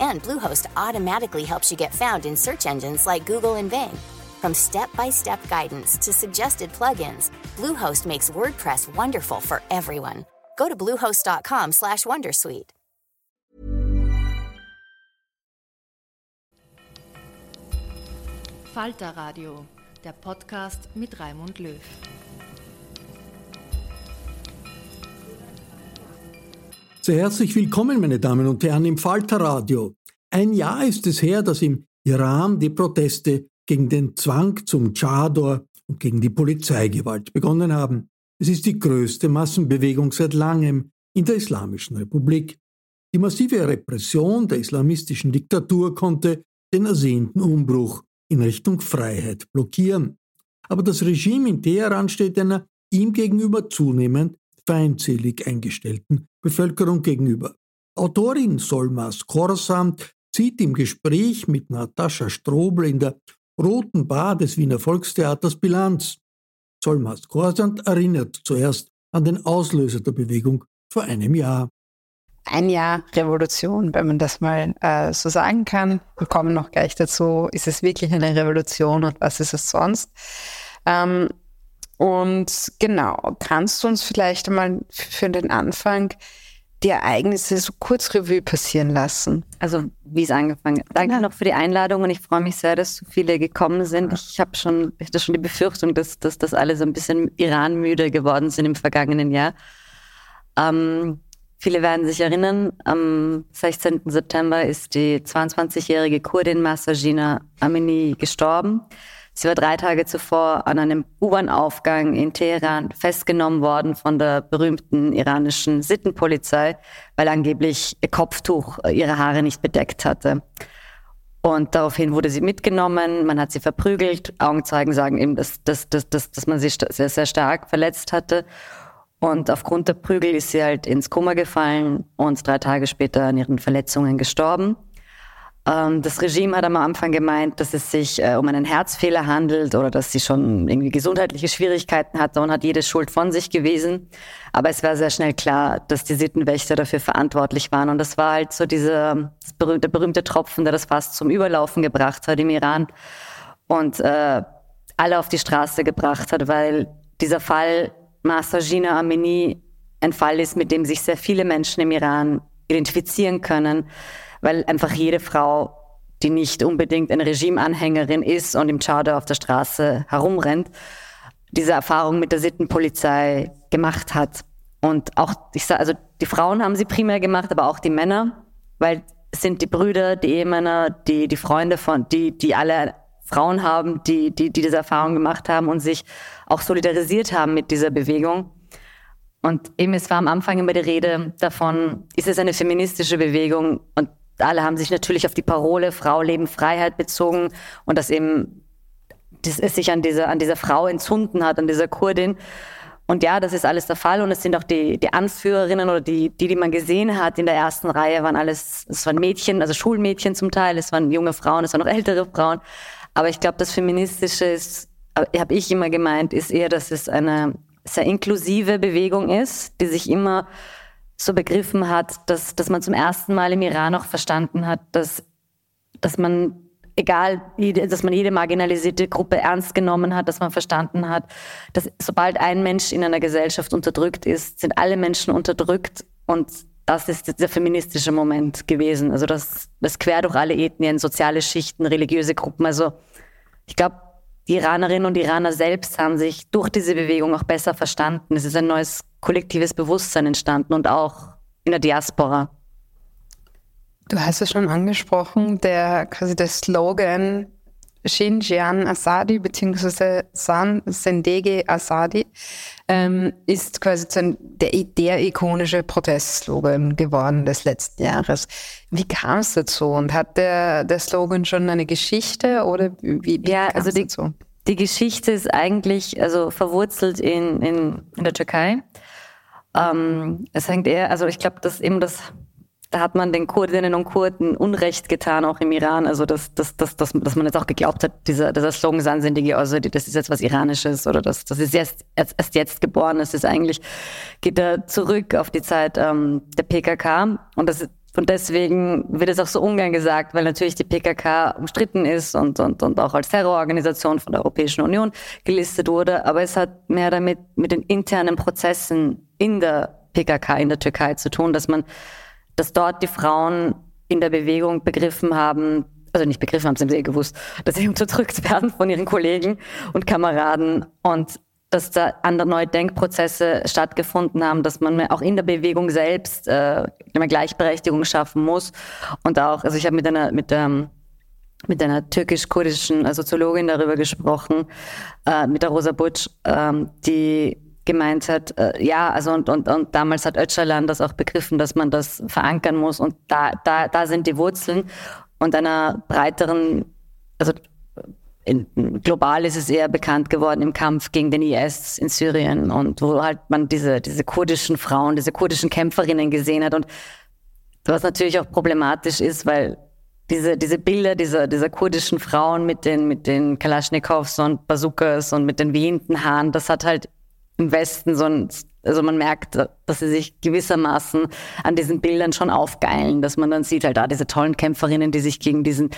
And Bluehost automatically helps you get found in search engines like Google and Bing. From step-by-step guidance to suggested plugins, Bluehost makes WordPress wonderful for everyone. Go to bluehost.com/wondersuite. Falter Radio, der Podcast mit Raimund Löw. Sehr herzlich willkommen, meine Damen und Herren, im Falterradio. Ein Jahr ist es her, dass im Iran die Proteste gegen den Zwang zum Chador und gegen die Polizeigewalt begonnen haben. Es ist die größte Massenbewegung seit langem in der Islamischen Republik. Die massive Repression der islamistischen Diktatur konnte den ersehnten Umbruch in Richtung Freiheit blockieren. Aber das Regime in Teheran steht einer ihm gegenüber zunehmend feindselig eingestellten Bevölkerung gegenüber. Autorin Solmas Korsan zieht im Gespräch mit Natascha Strobel in der Roten Bar des Wiener Volkstheaters Bilanz. Solmas Korsand erinnert zuerst an den Auslöser der Bewegung vor einem Jahr. Ein Jahr Revolution, wenn man das mal äh, so sagen kann. Wir kommen noch gleich dazu, ist es wirklich eine Revolution und was ist es sonst? Ähm, und genau, kannst du uns vielleicht einmal für den Anfang die Ereignisse so kurz Revue passieren lassen? Also wie es angefangen hat. Danke ja. noch für die Einladung und ich freue mich sehr, dass so viele gekommen sind. Ich habe schon, ich hatte schon die Befürchtung, dass, dass, dass alle so ein bisschen Iran-müde geworden sind im vergangenen Jahr. Ähm, viele werden sich erinnern, am 16. September ist die 22-jährige Kurdin Masajina Amini gestorben. Sie war drei Tage zuvor an einem U-Bahn-Aufgang in Teheran festgenommen worden von der berühmten iranischen Sittenpolizei, weil angeblich ihr Kopftuch äh, ihre Haare nicht bedeckt hatte. Und daraufhin wurde sie mitgenommen, man hat sie verprügelt. Augenzeugen sagen eben, dass, dass, dass, dass, dass man sie sehr, sehr stark verletzt hatte. Und aufgrund der Prügel ist sie halt ins Koma gefallen und drei Tage später an ihren Verletzungen gestorben. Ähm, das Regime hat am Anfang gemeint, dass es sich äh, um einen Herzfehler handelt oder dass sie schon irgendwie gesundheitliche Schwierigkeiten hatte und hat jede Schuld von sich gewesen. Aber es war sehr schnell klar, dass die Sittenwächter dafür verantwortlich waren. Und das war halt so dieser berühmte, berühmte Tropfen, der das fast zum Überlaufen gebracht hat im Iran und äh, alle auf die Straße gebracht hat, weil dieser Fall Masajina Amini ein Fall ist, mit dem sich sehr viele Menschen im Iran identifizieren können weil einfach jede Frau, die nicht unbedingt eine Regimeanhängerin ist und im Chowder auf der Straße herumrennt, diese Erfahrung mit der Sittenpolizei gemacht hat. Und auch, ich sag, also die Frauen haben sie primär gemacht, aber auch die Männer, weil es sind die Brüder, die Ehemänner, die, die Freunde von, die, die alle Frauen haben, die, die, die diese Erfahrung gemacht haben und sich auch solidarisiert haben mit dieser Bewegung. Und eben, es war am Anfang immer die Rede davon, ist es eine feministische Bewegung? Und alle haben sich natürlich auf die Parole Frau, Leben, Freiheit bezogen und dass eben das es sich an dieser, an dieser Frau entzunden hat, an dieser Kurdin. Und ja, das ist alles der Fall. Und es sind auch die, die Anführerinnen oder die, die, die man gesehen hat in der ersten Reihe, waren alles, es waren Mädchen, also Schulmädchen zum Teil, es waren junge Frauen, es waren noch ältere Frauen. Aber ich glaube, das Feministische ist, habe ich immer gemeint, ist eher, dass es eine sehr inklusive Bewegung ist, die sich immer so begriffen hat, dass, dass man zum ersten Mal im Iran auch verstanden hat, dass, dass man egal, dass man jede marginalisierte Gruppe ernst genommen hat, dass man verstanden hat, dass sobald ein Mensch in einer Gesellschaft unterdrückt ist, sind alle Menschen unterdrückt und das ist der feministische Moment gewesen. Also das, das quer durch alle Ethnien, soziale Schichten, religiöse Gruppen. Also ich glaube, die Iranerinnen und Iraner selbst haben sich durch diese Bewegung auch besser verstanden. Es ist ein neues kollektives Bewusstsein entstanden und auch in der Diaspora. Du hast es schon angesprochen, der quasi der Slogan Shinjian Asadi bzw. San Sendege Asadi ähm, ist quasi der, der ikonische Protestslogan geworden des letzten Jahres. Wie kam es dazu und hat der, der Slogan schon eine Geschichte oder wie, wie ja, also die, dazu? Die Geschichte ist eigentlich also verwurzelt in, in, in der Türkei. Ähm, es hängt eher, also ich glaube, dass eben das da hat man den Kurdinnen und Kurden Unrecht getan, auch im Iran. Also dass, dass, dass, dass, dass man jetzt auch geglaubt hat, dieser, dieser Slogan Sansindige, also das ist jetzt was Iranisches oder das, das ist jetzt, erst, erst jetzt geboren. Das ist eigentlich, geht da zurück auf die Zeit ähm, der PKK. Und das und deswegen wird es auch so ungern gesagt, weil natürlich die PKK umstritten ist und, und, und auch als Terrororganisation von der Europäischen Union gelistet wurde. Aber es hat mehr damit mit den internen Prozessen in der PKK, in der Türkei zu tun, dass man dass dort die Frauen in der Bewegung begriffen haben, also nicht begriffen haben, sie haben sehr gewusst, dass sie unterdrückt werden von ihren Kollegen und Kameraden und dass da andere neue Denkprozesse stattgefunden haben, dass man auch in der Bewegung selbst äh, eine Gleichberechtigung schaffen muss. Und auch, also ich habe mit einer mit der mit einer türkisch-kurdischen Soziologin darüber gesprochen, äh, mit der Rosa Butsch, äh, die gemeint hat, äh, ja, also und, und, und damals hat Öcalan das auch begriffen, dass man das verankern muss und da, da, da sind die Wurzeln. Und einer breiteren, also in, global ist es eher bekannt geworden im Kampf gegen den IS in Syrien und wo halt man diese, diese kurdischen Frauen, diese kurdischen Kämpferinnen gesehen hat und was natürlich auch problematisch ist, weil diese, diese Bilder dieser, dieser kurdischen Frauen mit den, mit den Kalaschnikows und Bazookas und mit den wehenden Haaren, das hat halt im Westen so ein, also man merkt, dass sie sich gewissermaßen an diesen Bildern schon aufgeilen, dass man dann sieht halt da diese tollen Kämpferinnen, die sich gegen diesen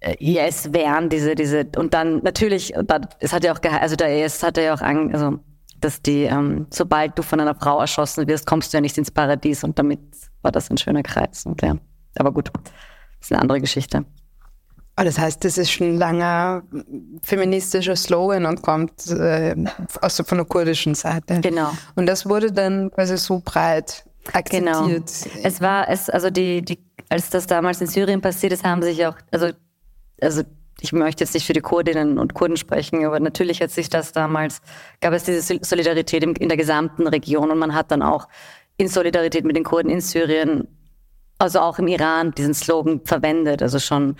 äh, IS wehren, diese, diese, und dann natürlich, es hat ja auch, also der IS hatte ja auch, an, also, dass die, ähm, sobald du von einer Frau erschossen wirst, kommst du ja nicht ins Paradies und damit war das ein schöner Kreis und ja, aber gut, das ist eine andere Geschichte. Oh, das heißt, das ist schon ein langer feministischer Slogan und kommt äh, aus von der kurdischen Seite. Genau. Und das wurde dann quasi so breit akzeptiert. Genau. Es war es, also die, die, als das damals in Syrien passiert ist, haben sich auch, also, also ich möchte jetzt nicht für die Kurdinnen und Kurden sprechen, aber natürlich hat sich das damals, gab es diese Solidarität in der gesamten Region und man hat dann auch in Solidarität mit den Kurden in Syrien, also auch im Iran, diesen Slogan verwendet. Also schon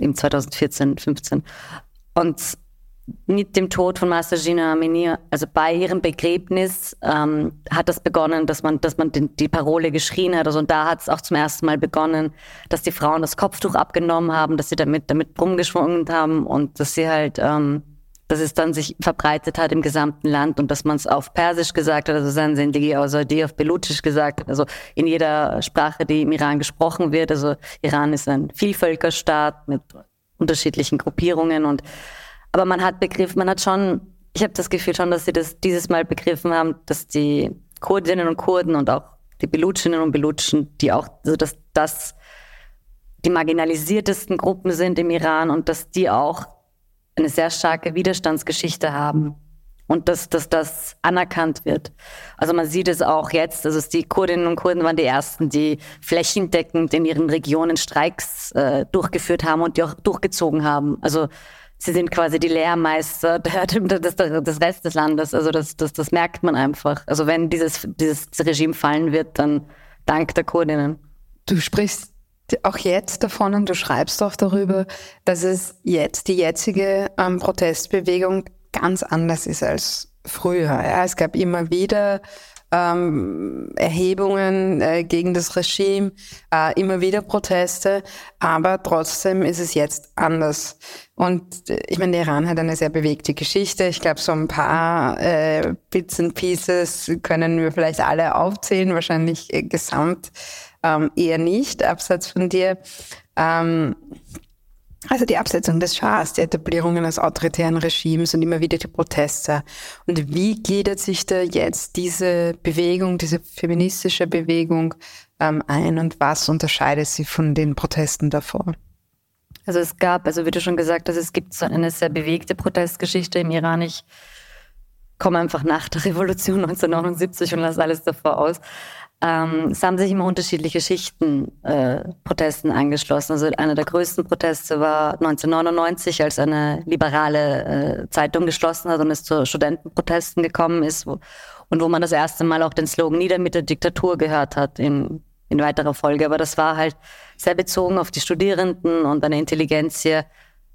im 2014, 15. Und mit dem Tod von Master Gina Amini, also bei ihrem Begräbnis, ähm, hat das begonnen, dass man, dass man den, die Parole geschrien hat. Also und da hat es auch zum ersten Mal begonnen, dass die Frauen das Kopftuch abgenommen haben, dass sie damit, damit rumgeschwungen haben und dass sie halt ähm, dass es dann sich verbreitet hat im gesamten Land und dass man es auf Persisch gesagt hat, also Sansendigi Ausadi auf Belutschisch gesagt hat, also in jeder Sprache, die im Iran gesprochen wird. Also Iran ist ein Vielvölkerstaat mit unterschiedlichen Gruppierungen und aber man hat begriffen, man hat schon, ich habe das Gefühl schon, dass sie das dieses Mal begriffen haben, dass die Kurdinnen und Kurden und auch die Belutschinnen und Belutschen, die auch, also dass das die marginalisiertesten Gruppen sind im Iran und dass die auch eine sehr starke Widerstandsgeschichte haben und dass, dass das anerkannt wird. Also man sieht es auch jetzt, also die Kurdinnen und Kurden waren die ersten, die flächendeckend in ihren Regionen Streiks äh, durchgeführt haben und die auch durchgezogen haben. Also sie sind quasi die Lehrmeister des, des Rest des Landes. Also das, das, das merkt man einfach. Also wenn dieses, dieses Regime fallen wird, dann dank der Kurdinnen. Du sprichst auch jetzt davon und du schreibst auch darüber, dass es jetzt die jetzige ähm, Protestbewegung ganz anders ist als früher. Ja, es gab immer wieder ähm, Erhebungen äh, gegen das Regime, äh, immer wieder Proteste, aber trotzdem ist es jetzt anders. Und äh, ich meine, der Iran hat eine sehr bewegte Geschichte. Ich glaube, so ein paar äh, Bits and Pieces können wir vielleicht alle aufzählen, wahrscheinlich äh, gesamt ähm, eher nicht, abseits von dir. Ähm, also die Absetzung des Schahs, die Etablierung eines autoritären Regimes und immer wieder die Proteste. Und wie gliedert sich da jetzt diese Bewegung, diese feministische Bewegung ähm, ein und was unterscheidet sie von den Protesten davor? Also es gab, also wie du schon gesagt hast, es gibt so eine sehr bewegte Protestgeschichte im Iran. Ich komme einfach nach der Revolution 1979 und lasse alles davor aus. Ähm, es haben sich immer unterschiedliche Schichten äh, Protesten angeschlossen. Also einer der größten Proteste war 1999, als eine liberale äh, Zeitung geschlossen hat und es zu Studentenprotesten gekommen ist wo, und wo man das erste Mal auch den Slogan Nieder mit der Diktatur gehört hat in, in weiterer Folge. Aber das war halt sehr bezogen auf die Studierenden und eine Intelligenz hier.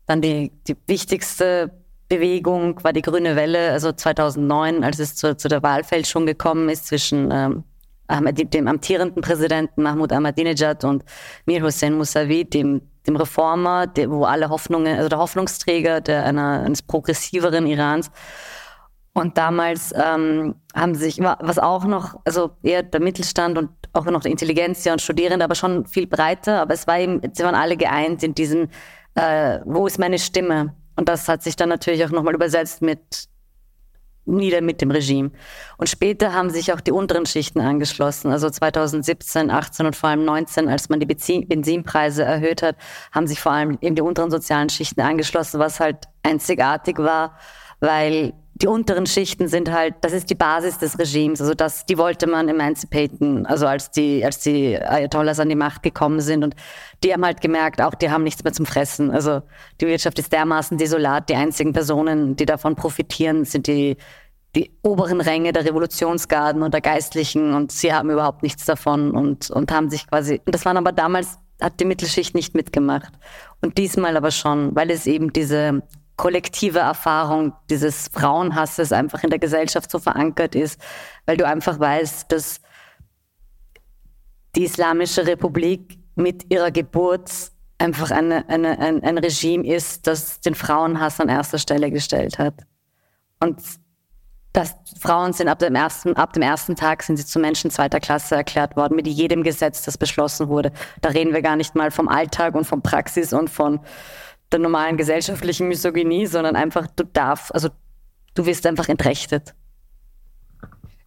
Dann die, die wichtigste Bewegung war die Grüne Welle, also 2009, als es zu, zu der Wahlfälschung gekommen ist zwischen ähm, dem amtierenden Präsidenten Mahmoud Ahmadinejad und Mir Hossein Mousavi, dem, dem Reformer, der, wo alle Hoffnungen, also der Hoffnungsträger der, einer, eines progressiveren Irans. Und damals ähm, haben sich, was auch noch, also eher der Mittelstand und auch noch die Intelligenz und Studierende, aber schon viel breiter, aber es war eben, sie waren alle geeint in diesem, äh, wo ist meine Stimme? Und das hat sich dann natürlich auch nochmal übersetzt mit nieder mit dem Regime. Und später haben sich auch die unteren Schichten angeschlossen. Also 2017, 18 und vor allem 19, als man die Benzinpreise erhöht hat, haben sich vor allem eben die unteren sozialen Schichten angeschlossen, was halt einzigartig war, weil die unteren Schichten sind halt, das ist die Basis des Regimes. Also das, die wollte man emancipaten, also als die, als die Ayatollahs an die Macht gekommen sind. Und die haben halt gemerkt, auch die haben nichts mehr zum Fressen. Also die Wirtschaft ist dermaßen desolat. Die einzigen Personen, die davon profitieren, sind die, die oberen Ränge der Revolutionsgarden und der Geistlichen. Und sie haben überhaupt nichts davon und, und haben sich quasi, und das waren aber damals, hat die Mittelschicht nicht mitgemacht. Und diesmal aber schon, weil es eben diese kollektive Erfahrung dieses Frauenhasses einfach in der Gesellschaft so verankert ist, weil du einfach weißt, dass die Islamische Republik mit ihrer Geburt einfach eine, eine, ein, ein Regime ist, das den Frauenhass an erster Stelle gestellt hat. Und dass Frauen sind ab dem ersten, ab dem ersten Tag sind sie zu Menschen zweiter Klasse erklärt worden, mit jedem Gesetz, das beschlossen wurde. Da reden wir gar nicht mal vom Alltag und von Praxis und von der normalen gesellschaftlichen Misogynie, sondern einfach, du darfst, also du wirst einfach entrechtet.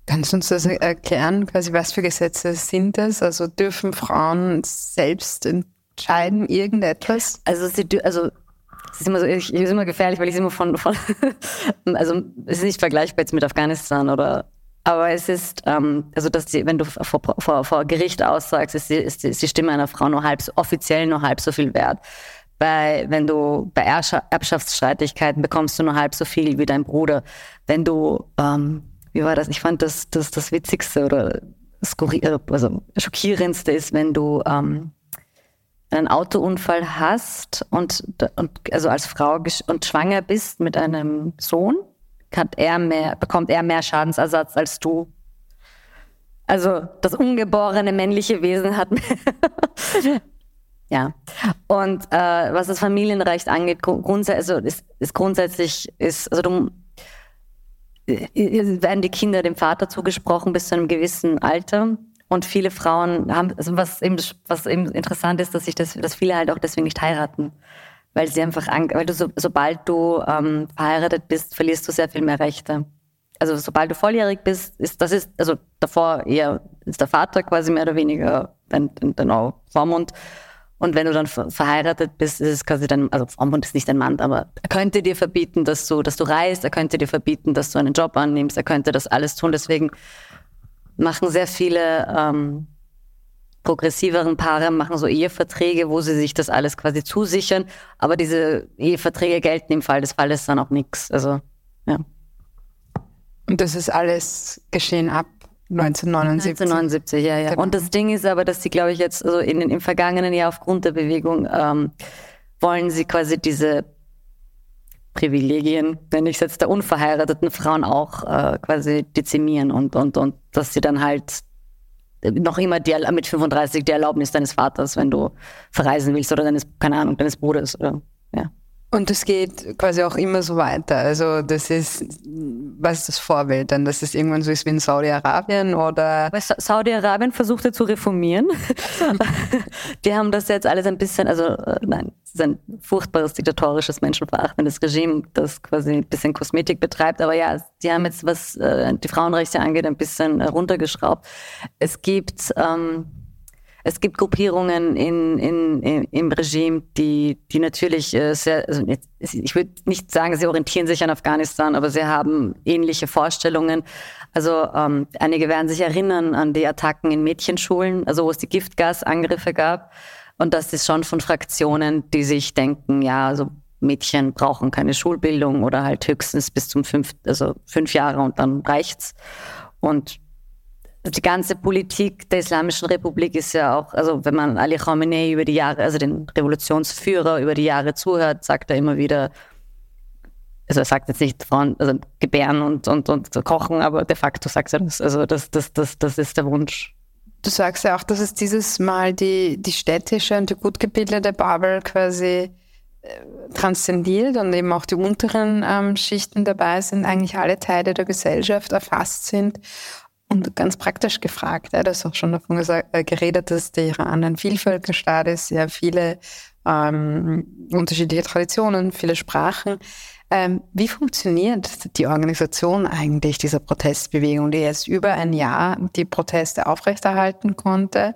Kannst du uns das erklären, quasi was für Gesetze sind das? Also dürfen Frauen selbst entscheiden, irgendetwas? Also sie, also es ist immer so, ich, ist immer gefährlich, weil ich es immer von, von also es ist nicht vergleichbar jetzt mit Afghanistan oder aber es ist, ähm, also dass die, wenn du vor, vor, vor Gericht aussagst, ist die, ist, die, ist die Stimme einer Frau nur halb, offiziell nur halb so viel wert bei, wenn du bei Erbschaftsstreitigkeiten bekommst du nur halb so viel wie dein Bruder. Wenn du, ähm, wie war das? Ich fand das das, das Witzigste oder skurri äh, also schockierendste ist, wenn du ähm, einen Autounfall hast und, und also als Frau und schwanger bist mit einem Sohn, hat er mehr, bekommt er mehr Schadensersatz als du. Also das ungeborene männliche Wesen hat mehr Ja. Und äh, was das Familienrecht angeht, grundsätzlich, also ist, ist grundsätzlich ist, also du äh, werden die Kinder dem Vater zugesprochen bis zu einem gewissen Alter. Und viele Frauen haben, also was eben, was eben interessant ist, dass sich das, dass viele halt auch deswegen nicht heiraten. Weil sie einfach, weil du so, sobald du ähm, verheiratet bist, verlierst du sehr viel mehr Rechte. Also sobald du volljährig bist, ist das ist, also davor eher ist der Vater quasi mehr oder weniger dein, dein Vormund. Und wenn du dann verheiratet bist, ist es quasi dein, also Vormund ist nicht dein Mann, aber er könnte dir verbieten, dass du, dass du reist, er könnte dir verbieten, dass du einen Job annimmst, er könnte das alles tun. Deswegen machen sehr viele ähm, progressiveren Paare machen so Eheverträge, wo sie sich das alles quasi zusichern. Aber diese Eheverträge gelten im Fall des Falles dann auch nichts. Also, ja. Und das ist alles geschehen ab 1979. 1979, ja, ja. Genau. Und das Ding ist aber, dass sie, glaube ich, jetzt, also in, im vergangenen Jahr aufgrund der Bewegung, ähm, wollen sie quasi diese Privilegien, wenn ich es jetzt der unverheirateten Frauen auch äh, quasi dezimieren und, und, und dass sie dann halt noch immer die, mit 35 die Erlaubnis deines Vaters, wenn du verreisen willst oder deines, keine Ahnung, deines Bruders oder, ja. Und es geht quasi auch immer so weiter. Also das ist, was ist das Vorbild? Dann, dass es irgendwann so ist wie in Saudi-Arabien oder? Saudi-Arabien versuchte zu reformieren. die haben das jetzt alles ein bisschen, also äh, nein, es ist ein furchtbares diktatorisches, menschenverachtendes Regime, das quasi ein bisschen Kosmetik betreibt. Aber ja, die haben jetzt, was äh, die Frauenrechte angeht, ein bisschen runtergeschraubt. Es gibt ähm, es gibt Gruppierungen in, in, in, im Regime, die, die natürlich äh, sehr, also ich würde nicht sagen, sie orientieren sich an Afghanistan, aber sie haben ähnliche Vorstellungen. Also ähm, einige werden sich erinnern an die Attacken in Mädchenschulen, also wo es die Giftgasangriffe gab. Und das ist schon von Fraktionen, die sich denken, ja, also Mädchen brauchen keine Schulbildung oder halt höchstens bis zum fünf, also fünf Jahre und dann reicht's. Und die ganze Politik der Islamischen Republik ist ja auch, also wenn man Ali Khamenei über die Jahre, also den Revolutionsführer über die Jahre zuhört, sagt er immer wieder, also er sagt jetzt nicht Frauen, also gebären und, und, und kochen, aber de facto sagt er das. Also das, das, das, das ist der Wunsch. Du sagst ja auch, dass es dieses Mal die, die städtische und die gut gebildete Babel quasi äh, transzendiert und eben auch die unteren ähm, Schichten dabei sind, eigentlich alle Teile der Gesellschaft erfasst sind. Und ganz praktisch gefragt, ja, das auch schon davon gesagt, äh, geredet, dass der Iran ein Vielvölkerstaat ist, sehr viele ähm, unterschiedliche Traditionen, viele Sprachen. Ähm, wie funktioniert die Organisation eigentlich dieser Protestbewegung, die jetzt über ein Jahr die Proteste aufrechterhalten konnte?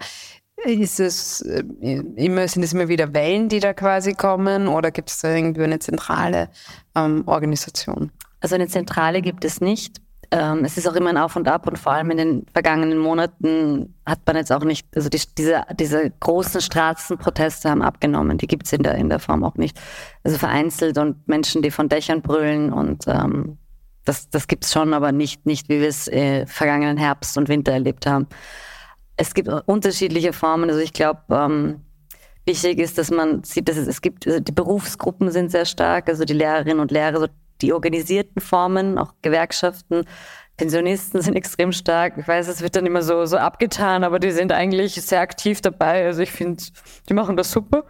Ist es äh, immer, sind es immer wieder Wellen, die da quasi kommen oder gibt es da irgendwie eine zentrale ähm, Organisation? Also eine Zentrale gibt es nicht. Ähm, es ist auch immer ein Auf und Ab und vor allem in den vergangenen Monaten hat man jetzt auch nicht, also die, diese, diese großen Straßenproteste haben abgenommen, die gibt es in der, in der Form auch nicht. Also vereinzelt und Menschen, die von Dächern brüllen und ähm, das, das gibt es schon, aber nicht, nicht wie wir es äh, vergangenen Herbst und Winter erlebt haben. Es gibt unterschiedliche Formen, also ich glaube, ähm, wichtig ist, dass man sieht, dass es, es gibt, also die Berufsgruppen sind sehr stark, also die Lehrerinnen und Lehrer, so die organisierten Formen, auch Gewerkschaften, Pensionisten sind extrem stark. Ich weiß, es wird dann immer so, so abgetan, aber die sind eigentlich sehr aktiv dabei. Also ich finde, die machen das super.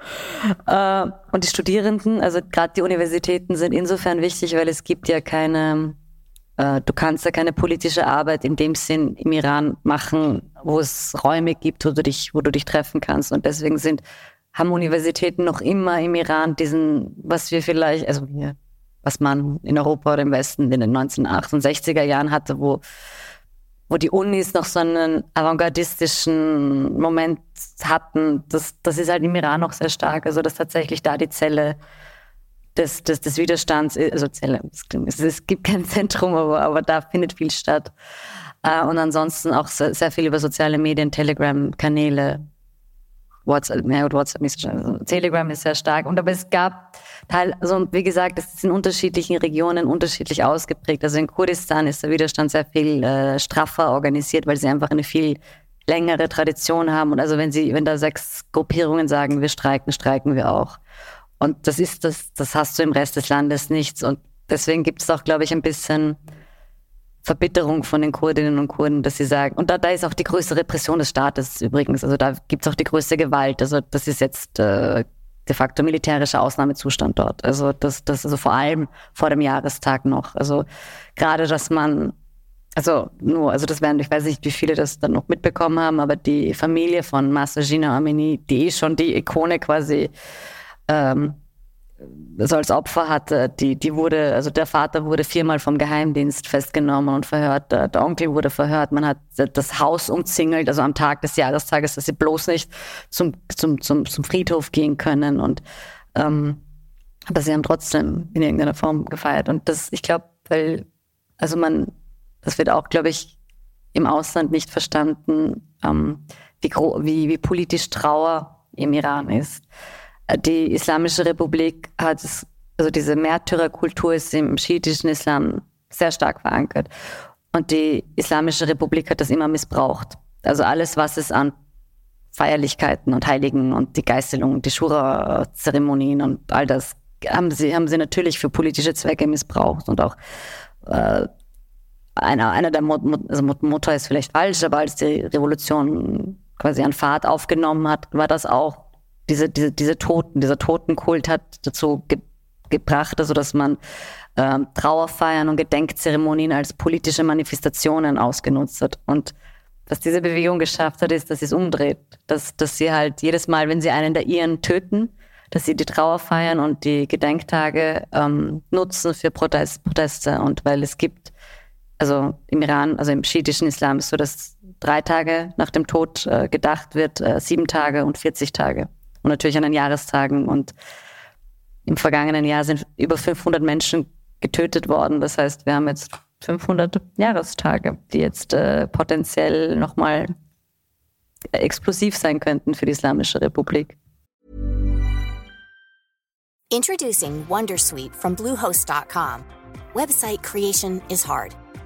Äh, und die Studierenden, also gerade die Universitäten sind insofern wichtig, weil es gibt ja keine, äh, du kannst ja keine politische Arbeit in dem Sinn im Iran machen, wo es Räume gibt, wo du dich, wo du dich treffen kannst. Und deswegen sind, haben Universitäten noch immer im Iran diesen, was wir vielleicht, also wir was man in Europa oder im Westen in den 1968er Jahren hatte, wo, wo die Unis noch so einen avantgardistischen Moment hatten. Das, das ist halt im Iran noch sehr stark. Also, dass tatsächlich da die Zelle des, des, des Widerstands, also Zelle, es, gibt kein Zentrum, aber, aber da findet viel statt. Äh, und ansonsten auch sehr, sehr viel über soziale Medien, Telegram-Kanäle, WhatsApp, ja, WhatsApp also Telegram ist sehr stark. Und aber es gab Teil, also wie gesagt, das ist in unterschiedlichen Regionen unterschiedlich ausgeprägt. Also in Kurdistan ist der Widerstand sehr viel äh, straffer organisiert, weil sie einfach eine viel längere Tradition haben. Und also wenn sie, wenn da sechs Gruppierungen sagen, wir streiken, streiken wir auch. Und das ist das, das hast du im Rest des Landes nichts. Und deswegen gibt es auch, glaube ich, ein bisschen Verbitterung von den Kurdinnen und Kurden, dass sie sagen, und da, da ist auch die größte Repression des Staates übrigens, also da gibt es auch die größte Gewalt. Also das ist jetzt äh, de facto militärischer Ausnahmezustand dort. Also das, das also vor allem vor dem Jahrestag noch. Also gerade, dass man, also nur, also das werden, ich weiß nicht, wie viele das dann noch mitbekommen haben, aber die Familie von Massagina Amini, die ist schon die Ikone quasi ähm, so als Opfer hatte, die, die wurde, also der Vater wurde viermal vom Geheimdienst festgenommen und verhört, der, der, Onkel wurde verhört, man hat das Haus umzingelt, also am Tag des Jahrestages, dass sie bloß nicht zum, zum, zum, zum Friedhof gehen können und ähm, aber sie haben trotzdem in irgendeiner Form gefeiert. Und das, ich glaube, weil, also man, das wird auch, glaube ich, im Ausland nicht verstanden, ähm, wie, wie, wie politisch Trauer im Iran ist die Islamische Republik hat es, also diese Märtyrerkultur ist im schiitischen Islam sehr stark verankert. Und die Islamische Republik hat das immer missbraucht. Also alles, was es an Feierlichkeiten und Heiligen und die Geißelung, die Schura-Zeremonien und all das haben sie, haben sie natürlich für politische Zwecke missbraucht und auch äh, einer, einer der Mot also Mutter ist vielleicht falsch, aber als die Revolution quasi an Fahrt aufgenommen hat, war das auch diese, diese, diese Toten, dieser Totenkult hat dazu ge gebracht, also dass man ähm, Trauerfeiern und Gedenkzeremonien als politische Manifestationen ausgenutzt hat. Und was diese Bewegung geschafft hat, ist, dass sie es umdreht. Dass, dass sie halt jedes Mal, wenn sie einen der ihren töten, dass sie die Trauerfeiern und die Gedenktage ähm, nutzen für Protest, Proteste. Und weil es gibt, also im Iran, also im schiitischen Islam ist so, dass drei Tage nach dem Tod äh, gedacht wird, äh, sieben Tage und 40 Tage und natürlich an den Jahrestagen. Und im vergangenen Jahr sind über 500 Menschen getötet worden. Das heißt, wir haben jetzt 500 Jahrestage, die jetzt äh, potenziell nochmal explosiv sein könnten für die Islamische Republik. Introducing Wondersuite from Bluehost.com. Website creation is hard,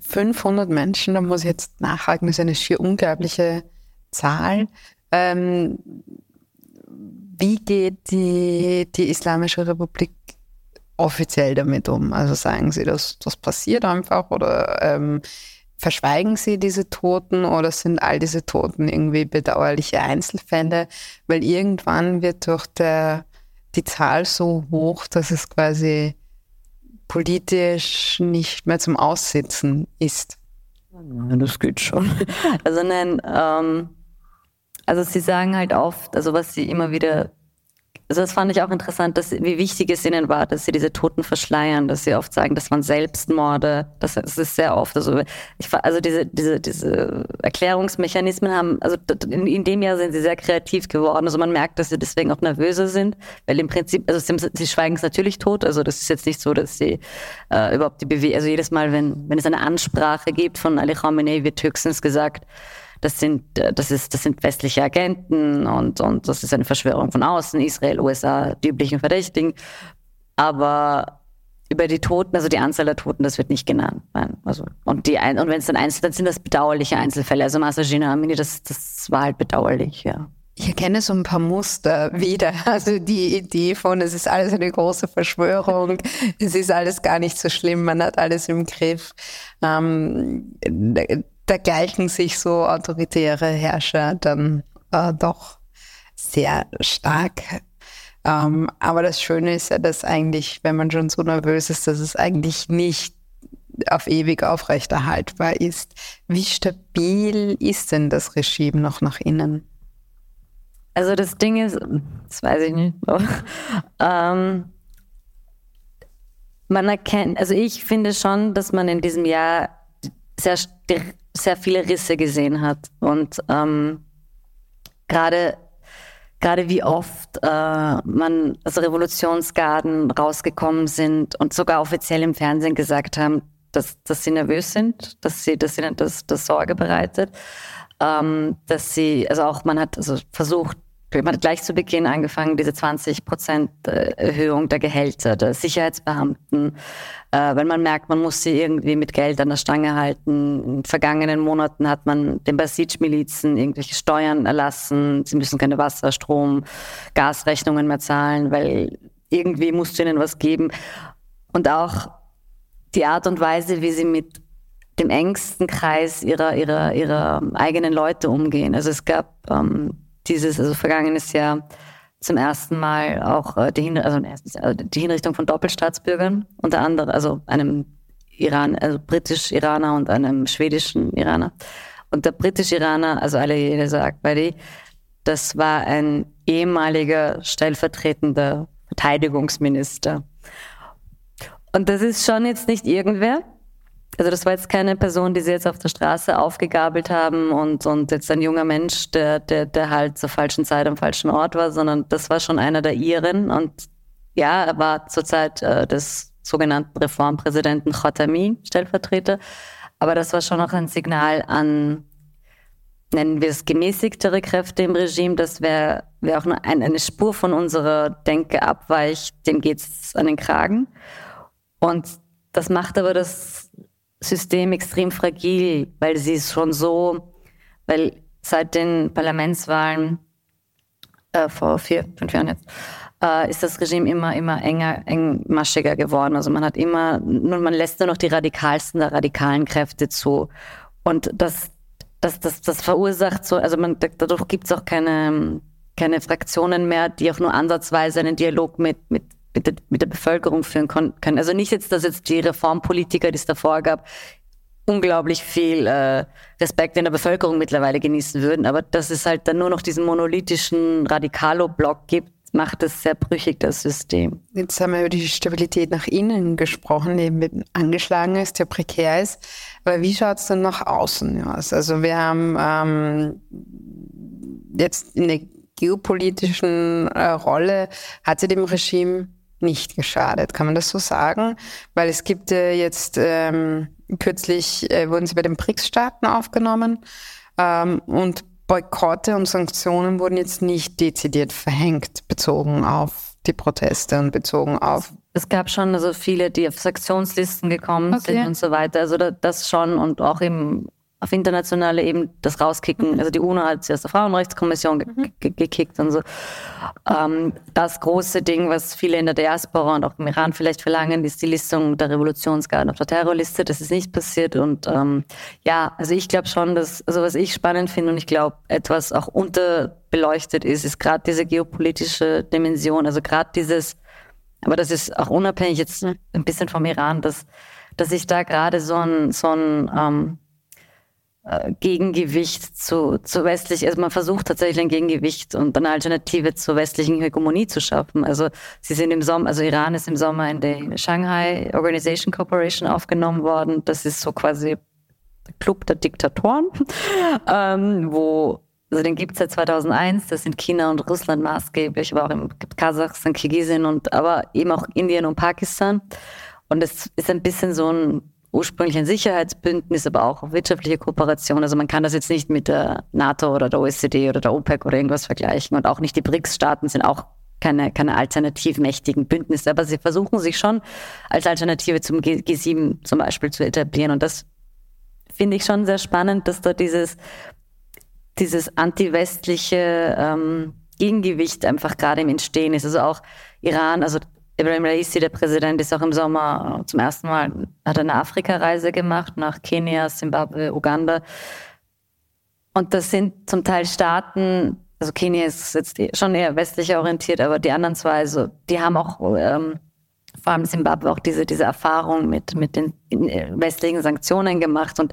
500 Menschen, da muss ich jetzt nachhaken, das ist eine schier unglaubliche Zahl. Ähm, wie geht die, die Islamische Republik offiziell damit um? Also sagen Sie, dass das passiert einfach oder ähm, verschweigen Sie diese Toten oder sind all diese Toten irgendwie bedauerliche Einzelfälle? Weil irgendwann wird durch der, die Zahl so hoch, dass es quasi politisch nicht mehr zum Aussitzen ist. Ja, das geht schon. Also nein, ähm, also sie sagen halt oft, also was sie immer wieder also das fand ich auch interessant, dass, wie wichtig es ihnen war, dass sie diese Toten verschleiern, dass sie oft sagen, das waren Selbstmorde. Das, das ist sehr oft. Also, ich, also diese, diese, diese Erklärungsmechanismen haben, also in, in, dem Jahr sind sie sehr kreativ geworden. Also man merkt, dass sie deswegen auch nervöser sind, weil im Prinzip, also sie, sie schweigen es natürlich tot. Also das ist jetzt nicht so, dass sie äh, überhaupt die Bewegung, also jedes Mal, wenn, wenn es eine Ansprache gibt von Ali Khamenei, wird höchstens gesagt, das sind, äh, das ist, das sind westliche Agenten und, und das ist eine Verschwörung von außen, Israel, USA, die üblichen Verdächtigen. Aber über die Toten, also die Anzahl der Toten, das wird nicht genannt. Nein. Also, und die, und wenn es dann Einzel, dann sind das bedauerliche Einzelfälle. Also Masajina Amini, das, das war halt bedauerlich, ja. Ich erkenne so ein paar Muster wieder. Also die Idee von, es ist alles eine große Verschwörung, es ist alles gar nicht so schlimm, man hat alles im Griff. Ähm, da gleichen sich so autoritäre Herrscher dann äh, doch sehr stark. Ähm, aber das Schöne ist ja, dass eigentlich, wenn man schon so nervös ist, dass es eigentlich nicht auf ewig aufrechterhaltbar ist. Wie stabil ist denn das Regime noch nach innen? Also das Ding ist, das weiß ich nicht. ähm, man erkennt, also ich finde schon, dass man in diesem Jahr sehr sehr viele Risse gesehen hat. Und ähm, gerade gerade wie oft äh, man also Revolutionsgarden rausgekommen sind und sogar offiziell im Fernsehen gesagt haben, dass, dass sie nervös sind, dass sie, dass ihnen das, das Sorge bereitet, ähm, dass sie, also auch man hat also versucht, man hat gleich zu Beginn angefangen, diese 20 Prozent äh, Erhöhung der Gehälter der Sicherheitsbeamten, äh, wenn man merkt, man muss sie irgendwie mit Geld an der Stange halten. In vergangenen Monaten hat man den Basij-Milizen irgendwelche Steuern erlassen. Sie müssen keine Wasser, Strom, Gasrechnungen mehr zahlen, weil irgendwie musst du ihnen was geben. Und auch die Art und Weise, wie sie mit dem engsten Kreis ihrer, ihrer, ihrer eigenen Leute umgehen. Also es gab ähm, dieses, also vergangenes Jahr zum ersten Mal auch äh, die, also, also die Hinrichtung von Doppelstaatsbürgern, unter anderem, also einem Iran, also britisch-Iraner und einem schwedischen Iraner. Und der britisch-Iraner, also Ali Akbari, das war ein ehemaliger stellvertretender Verteidigungsminister. Und das ist schon jetzt nicht irgendwer, also das war jetzt keine Person, die sie jetzt auf der Straße aufgegabelt haben und, und jetzt ein junger Mensch, der, der, der halt zur falschen Zeit am falschen Ort war, sondern das war schon einer der ihren. Und ja, er war zur Zeit äh, des sogenannten Reformpräsidenten Khatami Stellvertreter. Aber das war schon auch ein Signal an, nennen wir es gemäßigtere Kräfte im Regime, dass wer, wer auch nur ein, eine Spur von unserer Denke abweicht, dem geht's an den Kragen. Und das macht aber das System extrem fragil, weil sie ist schon so, weil seit den Parlamentswahlen äh, vor vier, fünf Jahren jetzt, äh, ist das Regime immer, immer enger, engmaschiger geworden. Also man hat immer, nun, man lässt nur noch die radikalsten der radikalen Kräfte zu. Und das, das, das, das verursacht so, also man, dadurch gibt es auch keine, keine Fraktionen mehr, die auch nur ansatzweise einen Dialog mit, mit mit der, mit der Bevölkerung führen können. Also nicht jetzt, dass jetzt die Reformpolitiker, die es davor gab, unglaublich viel äh, Respekt in der Bevölkerung mittlerweile genießen würden. Aber dass es halt dann nur noch diesen monolithischen Radikalo-Block gibt, macht es sehr brüchig, das System. Jetzt haben wir über die Stabilität nach innen gesprochen, die eben angeschlagen ist, die prekär ist. Aber wie schaut es denn nach außen aus? Also wir haben ähm, jetzt in der geopolitischen äh, Rolle, hat sie dem Regime nicht geschadet, kann man das so sagen? Weil es gibt äh, jetzt ähm, kürzlich äh, wurden sie bei den BRICS-Staaten aufgenommen ähm, und Boykotte und Sanktionen wurden jetzt nicht dezidiert verhängt, bezogen auf die Proteste und bezogen auf. Es gab schon also viele, die auf Sanktionslisten gekommen okay. sind und so weiter. Also das schon und auch eben auf internationale eben das rauskicken. Also die UNO hat sie aus der Frauenrechtskommission ge mhm. ge gekickt und so. Ähm, das große Ding, was viele in der Diaspora und auch im Iran vielleicht verlangen, ist die Listung der Revolutionsgarden auf der Terrorliste. Das ist nicht passiert. Und ähm, ja, also ich glaube schon, dass, also was ich spannend finde und ich glaube, etwas auch unterbeleuchtet ist, ist gerade diese geopolitische Dimension. Also gerade dieses, aber das ist auch unabhängig jetzt mhm. ein bisschen vom Iran, dass, dass sich da gerade so ein, so ein ähm, äh, Gegengewicht zu, zu westlich, also man versucht tatsächlich ein Gegengewicht und eine Alternative zur westlichen Hegemonie zu schaffen. Also sie sind im Sommer, also Iran ist im Sommer in die Shanghai Organization Corporation aufgenommen worden. Das ist so quasi der Club der Diktatoren, ähm, wo also den gibt es seit 2001, das sind China und Russland maßgeblich, aber auch im Kasachstan, Kirgisien und aber eben auch Indien und Pakistan. Und es ist ein bisschen so ein ursprünglich ein Sicherheitsbündnis, aber auch wirtschaftliche Kooperation. Also man kann das jetzt nicht mit der NATO oder der OECD oder der OPEC oder irgendwas vergleichen. Und auch nicht die BRICS-Staaten sind auch keine, keine alternativmächtigen Bündnisse, aber sie versuchen sich schon als Alternative zum G G7 zum Beispiel zu etablieren. Und das finde ich schon sehr spannend, dass da dieses, dieses anti-westliche ähm, Gegengewicht einfach gerade im Entstehen ist. Also auch Iran, also Ibrahim Raisi, der Präsident, ist auch im Sommer zum ersten Mal, hat eine Afrikareise gemacht nach Kenia, Zimbabwe, Uganda. Und das sind zum Teil Staaten, also Kenia ist jetzt schon eher westlich orientiert, aber die anderen zwei, also die haben auch ähm, vor allem Zimbabwe auch diese, diese Erfahrung mit, mit den westlichen Sanktionen gemacht und